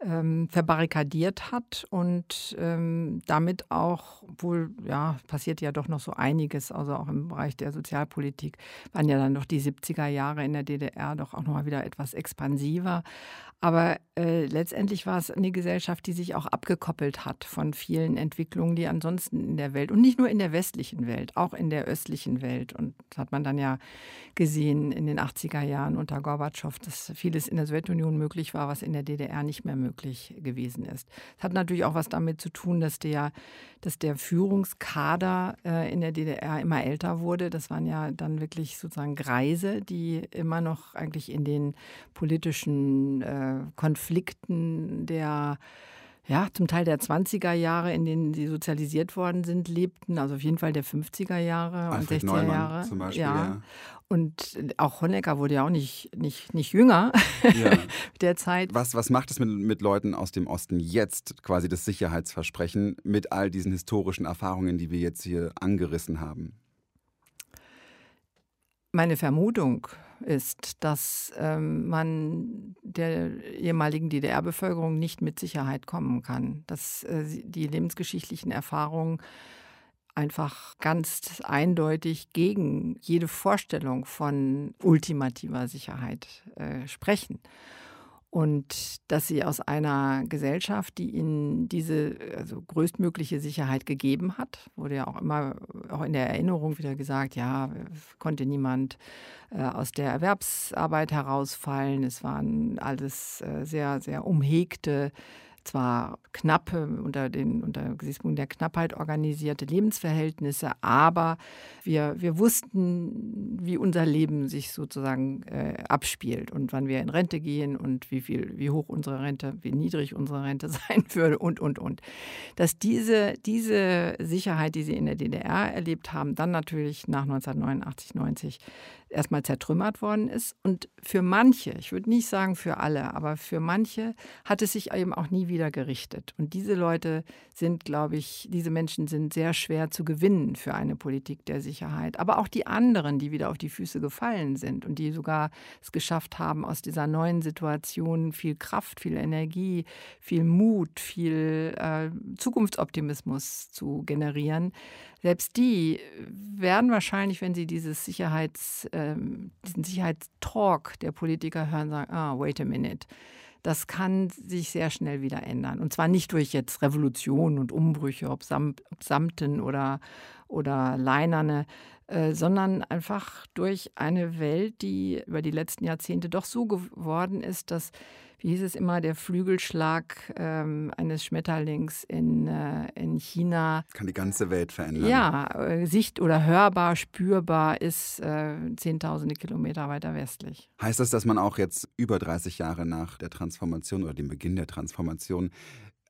ähm, verbarrikadiert hat und ähm, damit auch wohl, ja, passiert ja doch noch so einiges, also auch im Bereich der Sozialpolitik, waren ja dann doch die 70er Jahre in der DDR doch auch nochmal wieder etwas expansiver. Aber äh, letztendlich war es eine Gesellschaft, die sich auch abgekoppelt hat von vielen Entwicklungen, die ansonsten in der Welt und nicht nur in der westlichen Welt, auch in der östlichen Welt. Und das hat man dann ja gesehen in den 80er Jahren unter Gorbatschow, dass vieles in der Sowjetunion möglich war, was in der DDR nicht mehr möglich gewesen ist. Es hat natürlich auch was damit zu tun, dass der, dass der Führungskader äh, in der DDR immer älter wurde. Das waren ja dann wirklich sozusagen Greise, die immer noch eigentlich in den politischen äh, Konflikten der ja, zum Teil der 20er Jahre, in denen sie sozialisiert worden sind, lebten, also auf jeden Fall der 50er Jahre Alfred und 60er Neumann Jahre. Zum Beispiel, ja. ja. Und auch Honecker wurde ja auch nicht, nicht, nicht jünger ja. der Zeit. Was, was macht es mit, mit Leuten aus dem Osten jetzt, quasi das Sicherheitsversprechen, mit all diesen historischen Erfahrungen, die wir jetzt hier angerissen haben? Meine Vermutung ist, dass ähm, man der ehemaligen DDR-Bevölkerung nicht mit Sicherheit kommen kann, dass äh, die lebensgeschichtlichen Erfahrungen einfach ganz eindeutig gegen jede Vorstellung von ultimativer Sicherheit äh, sprechen und dass sie aus einer Gesellschaft, die ihnen diese also größtmögliche Sicherheit gegeben hat, wurde ja auch immer auch in der Erinnerung wieder gesagt, ja, konnte niemand äh, aus der Erwerbsarbeit herausfallen. Es waren alles äh, sehr, sehr umhegte zwar knapp unter, den, unter Gesichtspunkten der Knappheit organisierte Lebensverhältnisse, aber wir, wir wussten, wie unser Leben sich sozusagen äh, abspielt und wann wir in Rente gehen und wie viel, wie hoch unsere Rente, wie niedrig unsere Rente sein würde und, und, und. Dass diese, diese Sicherheit, die sie in der DDR erlebt haben, dann natürlich nach 1989, 90 erstmal zertrümmert worden ist. Und für manche, ich würde nicht sagen für alle, aber für manche hat es sich eben auch nie wieder gerichtet. Und diese Leute sind, glaube ich, diese Menschen sind sehr schwer zu gewinnen für eine Politik der Sicherheit. Aber auch die anderen, die wieder auf die Füße gefallen sind und die sogar es geschafft haben, aus dieser neuen Situation viel Kraft, viel Energie, viel Mut, viel äh, Zukunftsoptimismus zu generieren, selbst die werden wahrscheinlich, wenn sie dieses Sicherheits, ähm, diesen Sicherheitstalk der Politiker hören, sagen, ah, wait a minute. Das kann sich sehr schnell wieder ändern. Und zwar nicht durch jetzt Revolutionen und Umbrüche, ob, Samt, ob Samten oder, oder Leinerne, äh, sondern einfach durch eine Welt, die über die letzten Jahrzehnte doch so geworden ist, dass wie hieß es immer, der Flügelschlag ähm, eines Schmetterlings in, äh, in China. Kann die ganze Welt verändern. Ja, äh, sicht- oder hörbar, spürbar ist äh, zehntausende Kilometer weiter westlich. Heißt das, dass man auch jetzt über 30 Jahre nach der Transformation oder dem Beginn der Transformation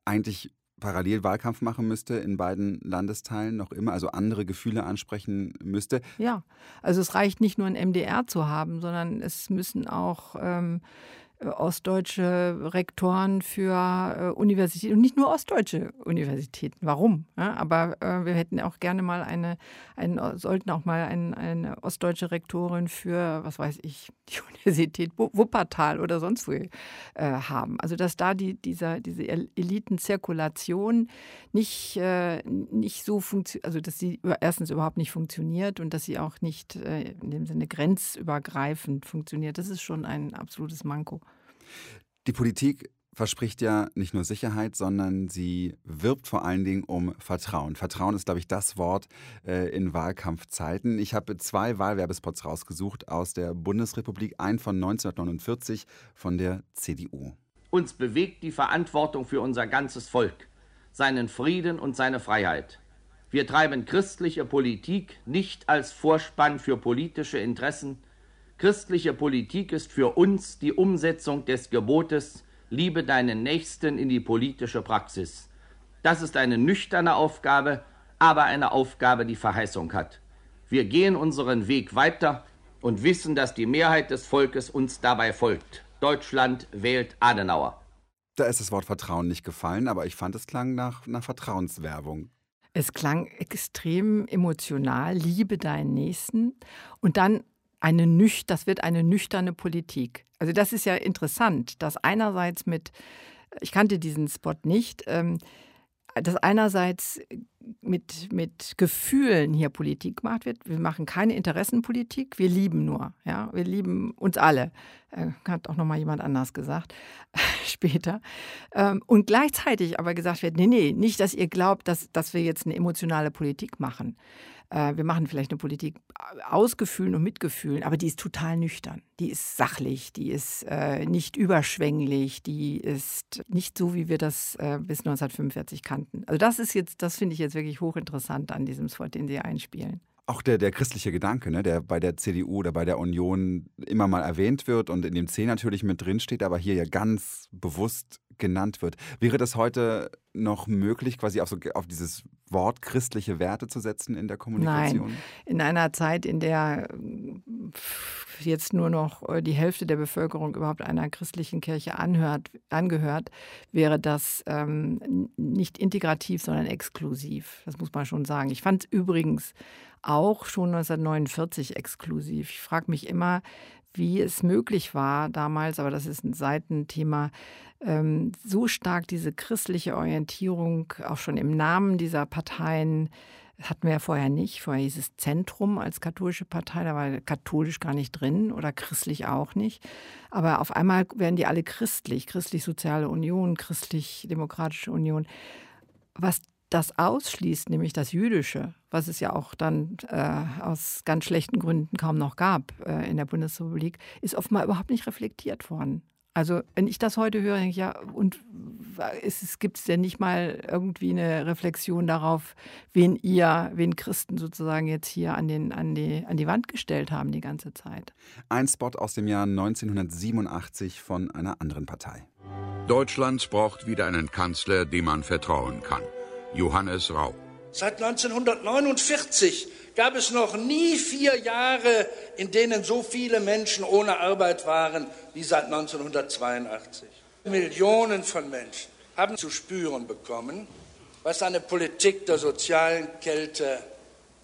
eigentlich parallel Wahlkampf machen müsste in beiden Landesteilen noch immer, also andere Gefühle ansprechen müsste? Ja, also es reicht nicht nur ein MDR zu haben, sondern es müssen auch ähm, äh, ostdeutsche Rektoren für äh, Universitäten und nicht nur ostdeutsche Universitäten. Warum? Ja, aber äh, wir hätten auch gerne mal eine, einen, sollten auch mal ein, eine ostdeutsche Rektorin für, was weiß ich, die Universität Wuppertal oder sonst wo äh, haben. Also dass da die, dieser, diese Elitenzirkulation nicht, äh, nicht so funktioniert, also dass sie erstens überhaupt nicht funktioniert und dass sie auch nicht äh, in dem Sinne grenzübergreifend funktioniert, das ist schon ein absolutes Manko. Die Politik verspricht ja nicht nur Sicherheit, sondern sie wirbt vor allen Dingen um Vertrauen. Vertrauen ist, glaube ich, das Wort äh, in Wahlkampfzeiten. Ich habe zwei Wahlwerbespots rausgesucht aus der Bundesrepublik, einen von 1949 von der CDU. Uns bewegt die Verantwortung für unser ganzes Volk, seinen Frieden und seine Freiheit. Wir treiben christliche Politik nicht als Vorspann für politische Interessen, Christliche Politik ist für uns die Umsetzung des Gebotes Liebe deinen Nächsten in die politische Praxis. Das ist eine nüchterne Aufgabe, aber eine Aufgabe, die Verheißung hat. Wir gehen unseren Weg weiter und wissen, dass die Mehrheit des Volkes uns dabei folgt. Deutschland wählt Adenauer. Da ist das Wort Vertrauen nicht gefallen, aber ich fand, es klang nach, nach Vertrauenswerbung. Es klang extrem emotional, liebe deinen Nächsten. Und dann eine nüch das wird eine nüchterne Politik. Also das ist ja interessant, dass einerseits mit, ich kannte diesen Spot nicht, ähm, dass einerseits mit, mit Gefühlen hier Politik gemacht wird. Wir machen keine Interessenpolitik, wir lieben nur. Ja? Wir lieben uns alle. Äh, hat auch noch mal jemand anders gesagt später. Ähm, und gleichzeitig aber gesagt wird, nee, nee, nicht, dass ihr glaubt, dass, dass wir jetzt eine emotionale Politik machen. Äh, wir machen vielleicht eine Politik aus Gefühlen und mit Gefühlen, aber die ist total nüchtern. Die ist sachlich, die ist äh, nicht überschwänglich, die ist nicht so, wie wir das äh, bis 1945 kannten. Also das ist jetzt, das finde ich jetzt wirklich hochinteressant an diesem Spot, den Sie einspielen auch der, der christliche Gedanke, ne, der bei der CDU oder bei der Union immer mal erwähnt wird und in dem C natürlich mit drin steht, aber hier ja ganz bewusst genannt wird. Wäre das heute noch möglich, quasi auf, so, auf dieses Wort christliche Werte zu setzen in der Kommunikation? Nein. In einer Zeit, in der jetzt nur noch äh, die Hälfte der Bevölkerung überhaupt einer christlichen Kirche anhört, angehört, wäre das ähm, nicht integrativ, sondern exklusiv. Das muss man schon sagen. Ich fand es übrigens auch schon 1949 exklusiv. Ich frage mich immer, wie es möglich war damals, aber das ist ein Seitenthema, ähm, so stark diese christliche Orientierung auch schon im Namen dieser Parteien hatten wir ja vorher nicht. Vorher hieß es Zentrum als katholische Partei, da war katholisch gar nicht drin oder christlich auch nicht. Aber auf einmal werden die alle christlich, christlich-soziale Union, christlich-demokratische Union. Was das ausschließt, nämlich das Jüdische, was es ja auch dann äh, aus ganz schlechten Gründen kaum noch gab äh, in der Bundesrepublik, ist offenbar überhaupt nicht reflektiert worden. Also wenn ich das heute höre, denke ich, ja, und gibt es denn nicht mal irgendwie eine Reflexion darauf, wen ihr, wen Christen sozusagen jetzt hier an, den, an, die, an die Wand gestellt haben die ganze Zeit? Ein Spot aus dem Jahr 1987 von einer anderen Partei. Deutschland braucht wieder einen Kanzler, dem man vertrauen kann. Johannes Rau. Seit 1949 gab es noch nie vier Jahre, in denen so viele Menschen ohne Arbeit waren wie seit 1982. Millionen von Menschen haben zu spüren bekommen, was eine Politik der sozialen Kälte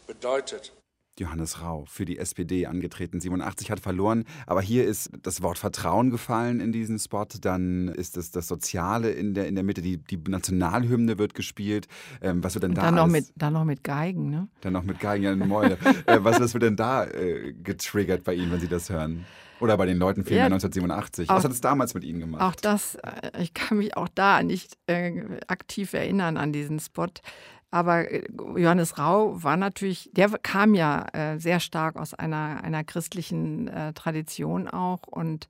bedeutet. Johannes Rau für die SPD angetreten. 87 hat verloren, aber hier ist das Wort Vertrauen gefallen in diesem Spot. Dann ist es das Soziale in der, in der Mitte. Die, die Nationalhymne wird gespielt. Ähm, was wird denn da dann noch, mit, dann noch mit Geigen, ne? Dann noch mit Geigen, ja, Mäule. äh, was, was wird denn da äh, getriggert bei Ihnen, wenn Sie das hören? Oder bei den Leuten Filmen Ja, 1987. auch- Was hat es damals mit Ihnen gemacht? Auch das, äh, ich kann mich auch da nicht äh, aktiv erinnern an diesen Spot. Aber äh, Johannes Rau war natürlich, der kam ja äh, sehr stark aus einer, einer christlichen äh, Tradition auch und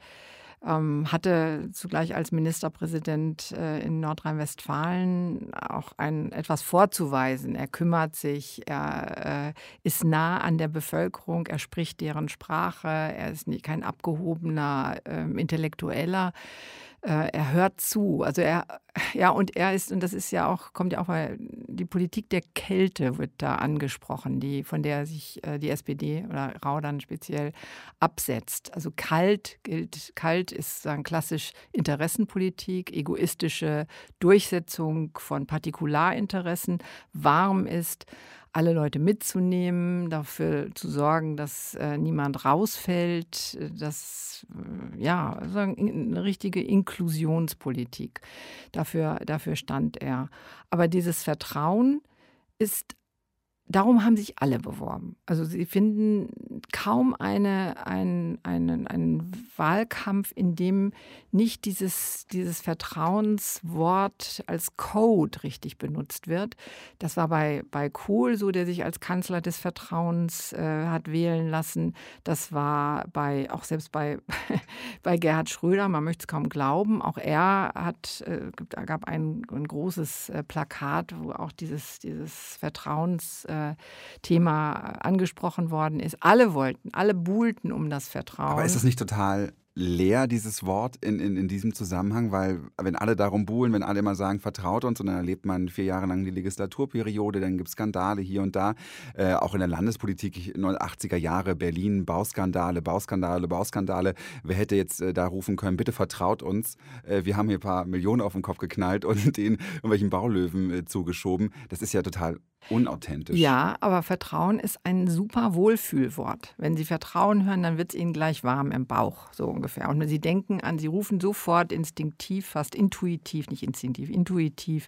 ähm, hatte zugleich als Ministerpräsident äh, in Nordrhein-Westfalen auch ein, etwas vorzuweisen. Er kümmert sich, er äh, ist nah an der Bevölkerung, er spricht deren Sprache, er ist nicht, kein abgehobener ähm, Intellektueller er hört zu. Also er, ja, und er ist, und das ist ja auch, kommt ja auch mal, die Politik der Kälte wird da angesprochen, die, von der sich äh, die SPD oder Rau dann speziell absetzt. Also kalt gilt, kalt ist sagen, klassisch Interessenpolitik, egoistische Durchsetzung von Partikularinteressen. Warm ist, alle Leute mitzunehmen, dafür zu sorgen, dass äh, niemand rausfällt, dass äh, ja eine richtige Inklusionspolitik. Dafür, dafür stand er. Aber dieses Vertrauen ist Darum haben sich alle beworben. Also sie finden kaum eine, ein, einen, einen Wahlkampf, in dem nicht dieses, dieses Vertrauenswort als Code richtig benutzt wird. Das war bei, bei Kohl so, der sich als Kanzler des Vertrauens äh, hat wählen lassen. Das war bei, auch selbst bei, bei Gerhard Schröder, man möchte es kaum glauben, auch er hat, äh, gab ein, ein großes äh, Plakat, wo auch dieses, dieses Vertrauensthema äh, Thema angesprochen worden ist. Alle wollten, alle buhlten um das Vertrauen. Aber ist das nicht total leer, dieses Wort in, in, in diesem Zusammenhang, weil wenn alle darum buhlen, wenn alle immer sagen, vertraut uns und dann erlebt man vier Jahre lang die Legislaturperiode, dann gibt es Skandale hier und da, äh, auch in der Landespolitik, 80er Jahre, Berlin, Bauskandale, Bauskandale, Bauskandale. Wer hätte jetzt äh, da rufen können, bitte vertraut uns, äh, wir haben hier ein paar Millionen auf den Kopf geknallt und den irgendwelchen Baulöwen äh, zugeschoben. Das ist ja total unauthentisch. Ja, aber Vertrauen ist ein super Wohlfühlwort. Wenn Sie Vertrauen hören, dann wird es Ihnen gleich warm im Bauch, so ungefähr. Und wenn Sie denken an, Sie rufen sofort instinktiv, fast intuitiv, nicht instinktiv, intuitiv,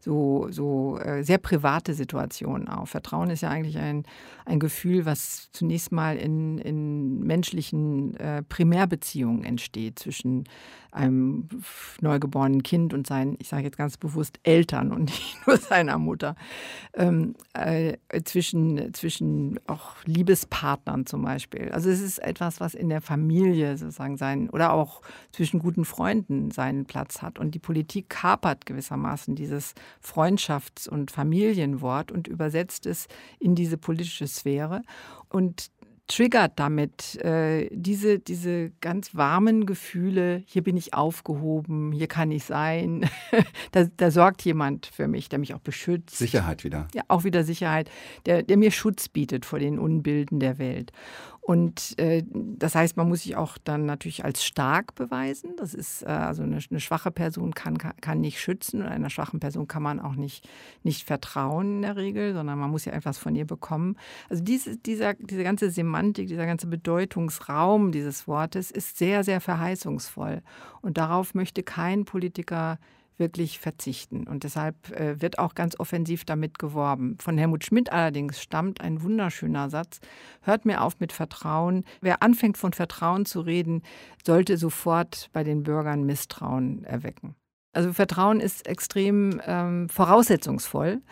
so, so äh, sehr private Situationen auf. Vertrauen ist ja eigentlich ein, ein Gefühl, was zunächst mal in, in menschlichen äh, Primärbeziehungen entsteht zwischen einem neugeborenen Kind und seinen, ich sage jetzt ganz bewusst, Eltern und nicht nur seiner Mutter, ähm, äh, zwischen, zwischen auch Liebespartnern zum Beispiel. Also es ist etwas, was in der Familie sozusagen sein oder auch zwischen guten Freunden seinen Platz hat. Und die Politik kapert gewissermaßen dieses Freundschafts- und Familienwort und übersetzt es in diese politische Sphäre. Und triggert damit äh, diese, diese ganz warmen Gefühle, hier bin ich aufgehoben, hier kann ich sein, da, da, sorgt jemand für mich, der mich auch beschützt. Sicherheit wieder. Ja, auch wieder Sicherheit, der, der mir Schutz bietet vor den Unbilden der Welt. Und äh, das heißt, man muss sich auch dann natürlich als stark beweisen. Das ist äh, also eine, eine, schwache Person kann, kann nicht schützen und einer schwachen Person kann man auch nicht, nicht vertrauen in der Regel, sondern man muss ja etwas von ihr bekommen. Also diese, dieser, diese ganze Semantik, dieser ganze Bedeutungsraum dieses Wortes ist sehr, sehr verheißungsvoll. Und darauf möchte kein Politiker wirklich verzichten. Und deshalb äh, wird auch ganz offensiv damit geworben. Von Helmut Schmidt allerdings stammt ein wunderschöner Satz. Hört mir auf mit Vertrauen. Wer anfängt von Vertrauen zu reden, sollte sofort bei den Bürgern Misstrauen erwecken. Also Vertrauen ist extrem ähm, voraussetzungsvoll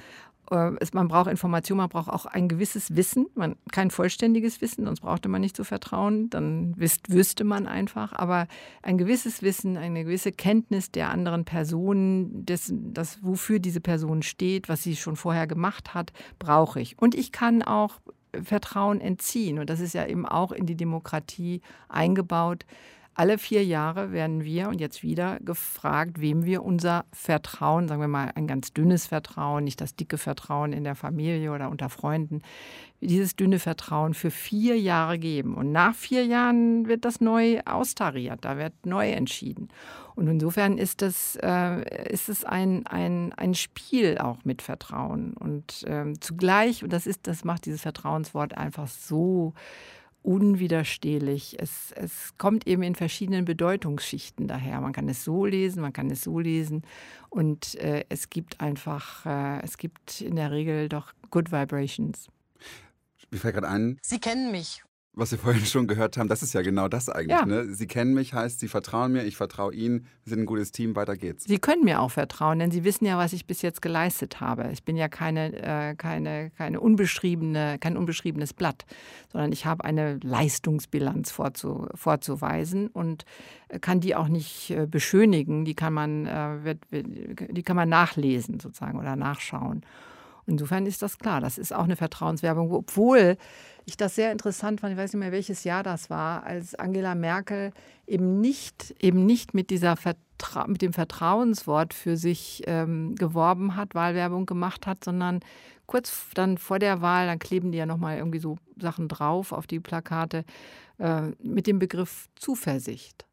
äh, man braucht Information, man braucht auch ein gewisses Wissen, man, kein vollständiges Wissen, sonst brauchte man nicht zu vertrauen, dann wüs wüsste man einfach, aber ein gewisses Wissen, eine gewisse Kenntnis der anderen Person, dessen, das, wofür diese Person steht, was sie schon vorher gemacht hat, brauche ich. Und ich kann auch Vertrauen entziehen und das ist ja eben auch in die Demokratie eingebaut alle vier Jahre werden wir und jetzt wieder gefragt, wem wir unser Vertrauen, sagen wir mal ein ganz dünnes Vertrauen, nicht das dicke Vertrauen in der Familie oder unter Freunden, dieses dünne Vertrauen für vier Jahre geben. Und nach vier Jahren wird das neu austariert, da wird neu entschieden. Und insofern ist das, äh, ist es ein, ein, ein Spiel auch mit Vertrauen. Und ähm, zugleich, und das ist, das macht dieses Vertrauenswort einfach so unwiderstehlich. Es, es kommt eben in verschiedenen Bedeutungsschichten daher. Man kann es so lesen, man kann es so lesen. Und äh, es gibt einfach, äh, es gibt in der Regel doch Good Vibrations. Mir fällt gerade ein. Sie kennen mich was Sie vorhin schon gehört haben, das ist ja genau das eigentlich. Ja. Ne? Sie kennen mich, heißt, Sie vertrauen mir, ich vertraue Ihnen, wir sind ein gutes Team, weiter geht's. Sie können mir auch vertrauen, denn Sie wissen ja, was ich bis jetzt geleistet habe. Ich bin ja keine, äh, keine, keine unbeschriebene, kein unbeschriebenes Blatt, sondern ich habe eine Leistungsbilanz vorzu, vorzuweisen und kann die auch nicht äh, beschönigen. Die kann man, äh, wird, die kann man nachlesen sozusagen oder nachschauen. Insofern ist das klar, das ist auch eine Vertrauenswerbung, obwohl ich das sehr interessant fand, ich weiß nicht mehr, welches Jahr das war, als Angela Merkel eben nicht, eben nicht mit, dieser Vertra mit dem Vertrauenswort für sich ähm, geworben hat, Wahlwerbung gemacht hat, sondern kurz dann vor der Wahl, dann kleben die ja nochmal irgendwie so Sachen drauf auf die Plakate, äh, mit dem Begriff Zuversicht.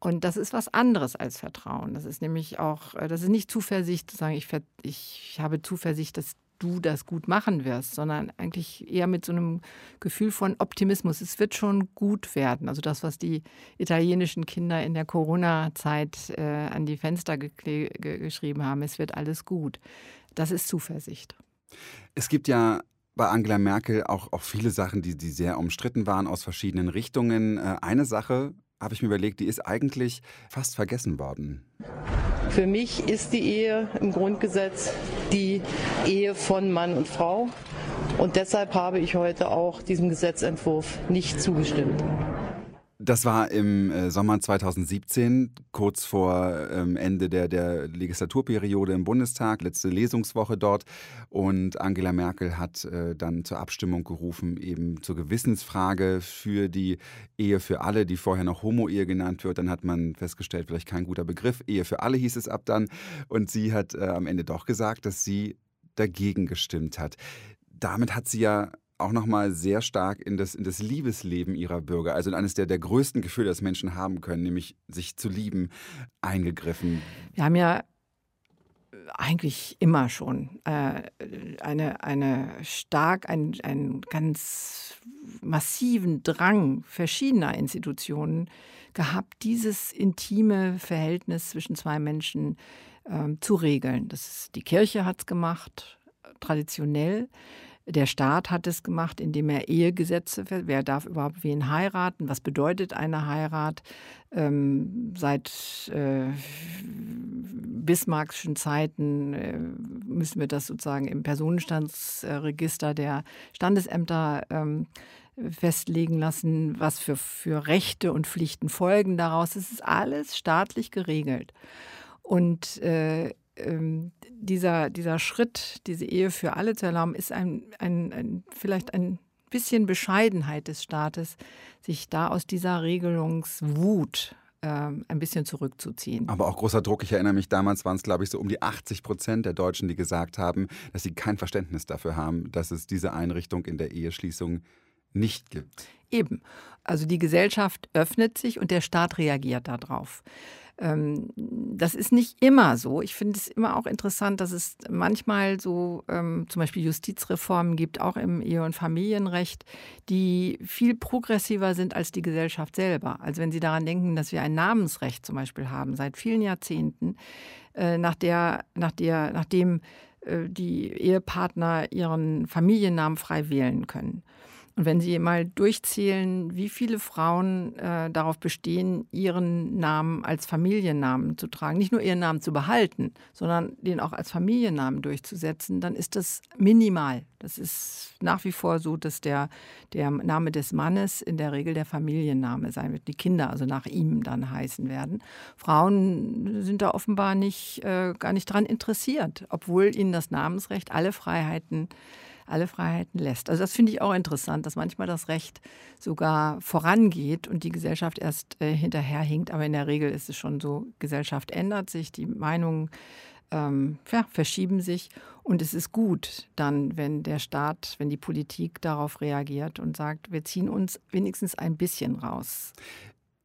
Und das ist was anderes als Vertrauen. Das ist nämlich auch, äh, das ist nicht Zuversicht zu sagen, ich, ich habe Zuversicht, dass du das gut machen wirst, sondern eigentlich eher mit so einem Gefühl von Optimismus. Es wird schon gut werden. Also das, was die italienischen Kinder in der Corona-Zeit äh, an die Fenster ge geschrieben haben, es wird alles gut. Das ist Zuversicht. Es gibt ja bei Angela Merkel auch, auch viele Sachen, die, die sehr umstritten waren aus verschiedenen Richtungen. Äh, eine Sache habe ich mir überlegt, die ist eigentlich fast vergessen worden. Für mich ist die Ehe im Grundgesetz die Ehe von Mann und Frau. Und deshalb habe ich heute auch diesem Gesetzentwurf nicht zugestimmt Das war im äh, Sommer 2017, kurz vor ähm, Ende der, der Legislaturperiode im Bundestag, letzte Lesungswoche dort. Und Angela Merkel hat äh, dann zur Abstimmung gerufen, eben zur Gewissensfrage für die Ehe für alle, die vorher noch Homo-Ehe genannt wird. Dann hat man festgestellt, vielleicht kein guter Begriff. Ehe für alle hieß es ab dann. Und sie hat äh, am Ende doch gesagt, dass sie dagegen gestimmt hat. Damit hat sie ja auch nochmal sehr stark in das, in das Liebesleben ihrer Bürger, also in eines der, der größten Gefühle, das Menschen haben können, nämlich sich zu lieben, eingegriffen. Wir haben ja eigentlich immer schon äh, eine, eine stark, einen, einen ganz massiven Drang verschiedener Institutionen gehabt, dieses intime Verhältnis zwischen zwei Menschen äh, zu regeln. Das ist, die Kirche hat es gemacht, traditionell. Der Staat hat es gemacht, indem er Ehegesetze, wer darf überhaupt wen heiraten, was bedeutet eine Heirat. Ähm, seit äh, bismarckschen Zeiten äh, müssen wir das sozusagen im Personenstandsregister der Standesämter ähm, festlegen lassen, was für, für Rechte und Pflichten folgen daraus. Es ist alles staatlich geregelt. Und äh, ähm, dieser, dieser Schritt, diese Ehe für alle zu erlauben, ist ein, ein, ein, vielleicht ein bisschen Bescheidenheit des Staates, sich da aus dieser Regelungswut ähm, ein bisschen zurückzuziehen. Aber auch großer Druck. Ich erinnere mich, damals waren es, glaube ich, so um die 80 Prozent der Deutschen, die gesagt haben, dass sie kein Verständnis dafür haben, dass es diese Einrichtung in der Eheschließung nicht gibt. Eben. Also die Gesellschaft öffnet sich und der Staat reagiert darauf. Ähm, das ist nicht immer so. Ich finde es immer auch interessant, dass es manchmal so ähm, zum Beispiel Justizreformen gibt, auch im Ehe- und Familienrecht, die viel progressiver sind als die Gesellschaft selber. Also wenn Sie daran denken, dass wir ein Namensrecht zum Beispiel haben seit vielen Jahrzehnten, äh, nach der, nach der, nachdem äh, die Ehepartner ihren Familiennamen frei wählen können. Und wenn Sie mal durchzählen, wie viele Frauen äh, darauf bestehen, ihren Namen als Familiennamen zu tragen, nicht nur ihren Namen zu behalten, sondern den auch als Familiennamen durchzusetzen, dann ist das minimal. Das ist nach wie vor so, dass der, der Name des Mannes in der Regel der Familienname sein wird, die Kinder also nach ihm dann heißen werden. Frauen sind da offenbar nicht, äh, gar nicht dran interessiert, obwohl ihnen das Namensrecht alle Freiheiten alle Freiheiten lässt. Also das finde ich auch interessant, dass manchmal das Recht sogar vorangeht und die Gesellschaft erst äh, hinterherhinkt. Aber in der Regel ist es schon so, Gesellschaft ändert sich, die Meinungen ähm, ja, verschieben sich. Und es ist gut dann, wenn der Staat, wenn die Politik darauf reagiert und sagt, wir ziehen uns wenigstens ein bisschen raus.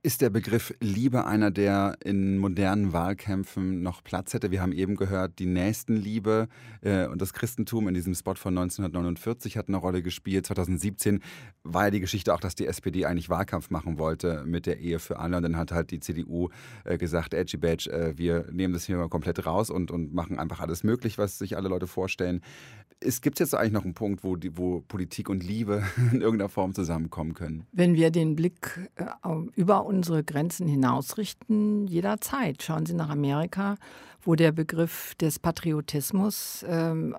Ist der Begriff Liebe einer, der in modernen Wahlkämpfen noch Platz hätte? Wir haben eben gehört, die Nächstenliebe äh, und das Christentum in diesem Spot von 1949 hat eine Rolle gespielt. 2017 war ja die Geschichte auch, dass die SPD eigentlich Wahlkampf machen wollte mit der Ehe für alle. Und dann hat halt die CDU äh, gesagt, Edgy Badge, äh, wir nehmen das hier mal komplett raus und, und machen einfach alles möglich, was sich alle Leute vorstellen. Es gibt jetzt eigentlich noch einen Punkt, wo, die, wo Politik und Liebe in irgendeiner Form zusammenkommen können. Wenn wir den Blick äh, über unsere Grenzen hinausrichten, jederzeit. Schauen Sie nach Amerika, wo der Begriff des Patriotismus ähm,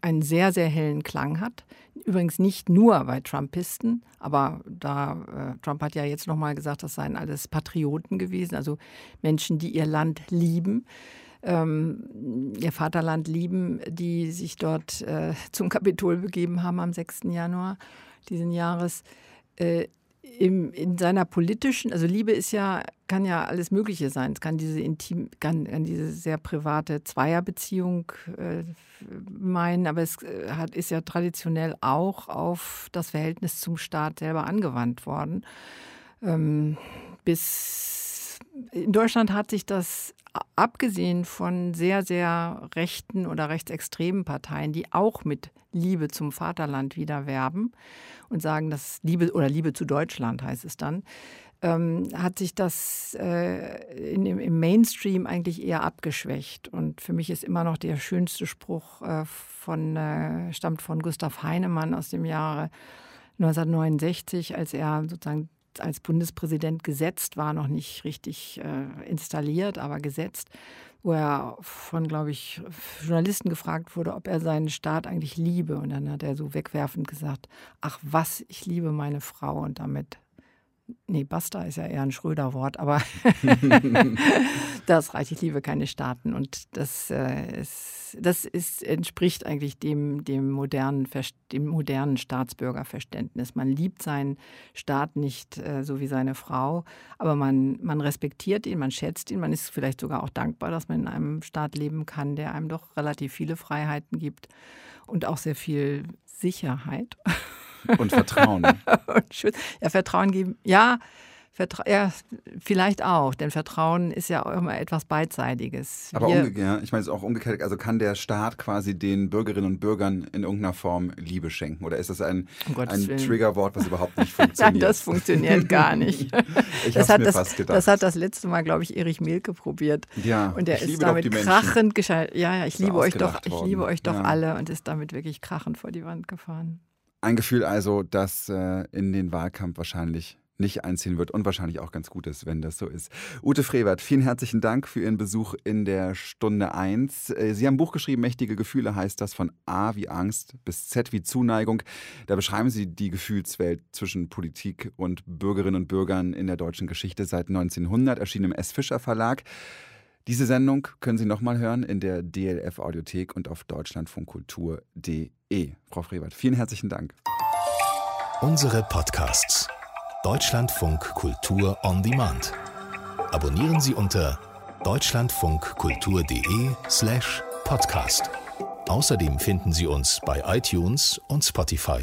einen sehr, sehr hellen Klang hat. Übrigens nicht nur bei Trumpisten, aber da äh, Trump hat ja jetzt nochmal gesagt, das seien alles Patrioten gewesen, also Menschen, die ihr Land lieben ähm, ihr Vaterland lieben, die sich dort äh, zum Kapitol begeben haben am 6. Januar diesen Jahres. Äh, im, in seiner politischen, also Liebe ist ja, kann ja alles Mögliche sein. Es kann diese intim, kann, kann diese sehr private Zweierbeziehung äh, meinen, aber es äh, hat, ist ja traditionell auch auf das Verhältnis zum Staat selber angewandt worden. Ähm, bis in Deutschland hat sich das abgesehen von sehr, sehr rechten oder rechtsextremen Parteien, die auch mit Liebe zum Vaterland wieder werben und sagen, dass Liebe oder Liebe zu Deutschland heißt es dann, ähm, hat sich das äh, in, im Mainstream eigentlich eher abgeschwächt. Und für mich ist immer noch der schönste Spruch äh, von, äh, stammt von Gustav Heinemann aus dem Jahre 1969, als er sozusagen als Bundespräsident gesetzt war, noch nicht richtig äh, installiert, aber gesetzt, wo er von, glaube ich, Journalisten gefragt wurde, ob er seinen Staat eigentlich liebe. Und dann hat er so wegwerfend gesagt, ach was, ich liebe meine Frau. Und damit Nee, basta ist ja eher ein Schröder-Wort, aber das reicht. Ich liebe keine Staaten. Und das, äh, ist, das ist, entspricht eigentlich dem, dem, modernen, dem modernen Staatsbürgerverständnis. Man liebt seinen Staat nicht äh, so wie seine Frau, aber man, man respektiert ihn, man schätzt ihn, man ist vielleicht sogar auch dankbar, dass man in einem Staat leben kann, der einem doch relativ viele Freiheiten gibt und auch sehr viel Sicherheit. Und Vertrauen. ja, Vertrauen geben. Ja, Vertra ja, vielleicht auch, denn Vertrauen ist ja auch immer etwas Beidseitiges. Aber umgekehrt, ich meine es auch umgekehrt, also kann der Staat quasi den Bürgerinnen und Bürgern in irgendeiner Form Liebe schenken? Oder ist das ein, um ein Triggerwort, was überhaupt nicht funktioniert? Nein, das funktioniert gar nicht. ich habe mir das, fast gedacht. Das hat das letzte Mal, glaube ich, Erich Mielke probiert. Ja, und der ist damit krachend gescheitert. Ja, ja, ich liebe euch doch, ich liebe euch doch ja. alle und ist damit wirklich krachend vor die Wand gefahren. Ein Gefühl also, das äh, in den Wahlkampf wahrscheinlich nicht einziehen wird und wahrscheinlich auch ganz gut ist, wenn das so ist. Ute Frevert, vielen herzlichen Dank für Ihren Besuch in der Stunde 1. Äh, Sie haben ein Buch geschrieben, Mächtige Gefühle heißt das, von A wie Angst bis Z wie Zuneigung. Da beschreiben Sie die Gefühlswelt zwischen Politik und Bürgerinnen und Bürgern in der deutschen Geschichte seit 1900, erschienen im S. Fischer Verlag. Diese Sendung können Sie nochmal hören in der DLF Audiothek und auf deutschlandfunkkultur.de. Frau Frevert, vielen herzlichen Dank. Unsere Podcasts. Deutschlandfunk Kultur on Demand. Abonnieren Sie unter deutschlandfunkkultur.de slash podcast. Außerdem finden Sie uns bei iTunes und Spotify.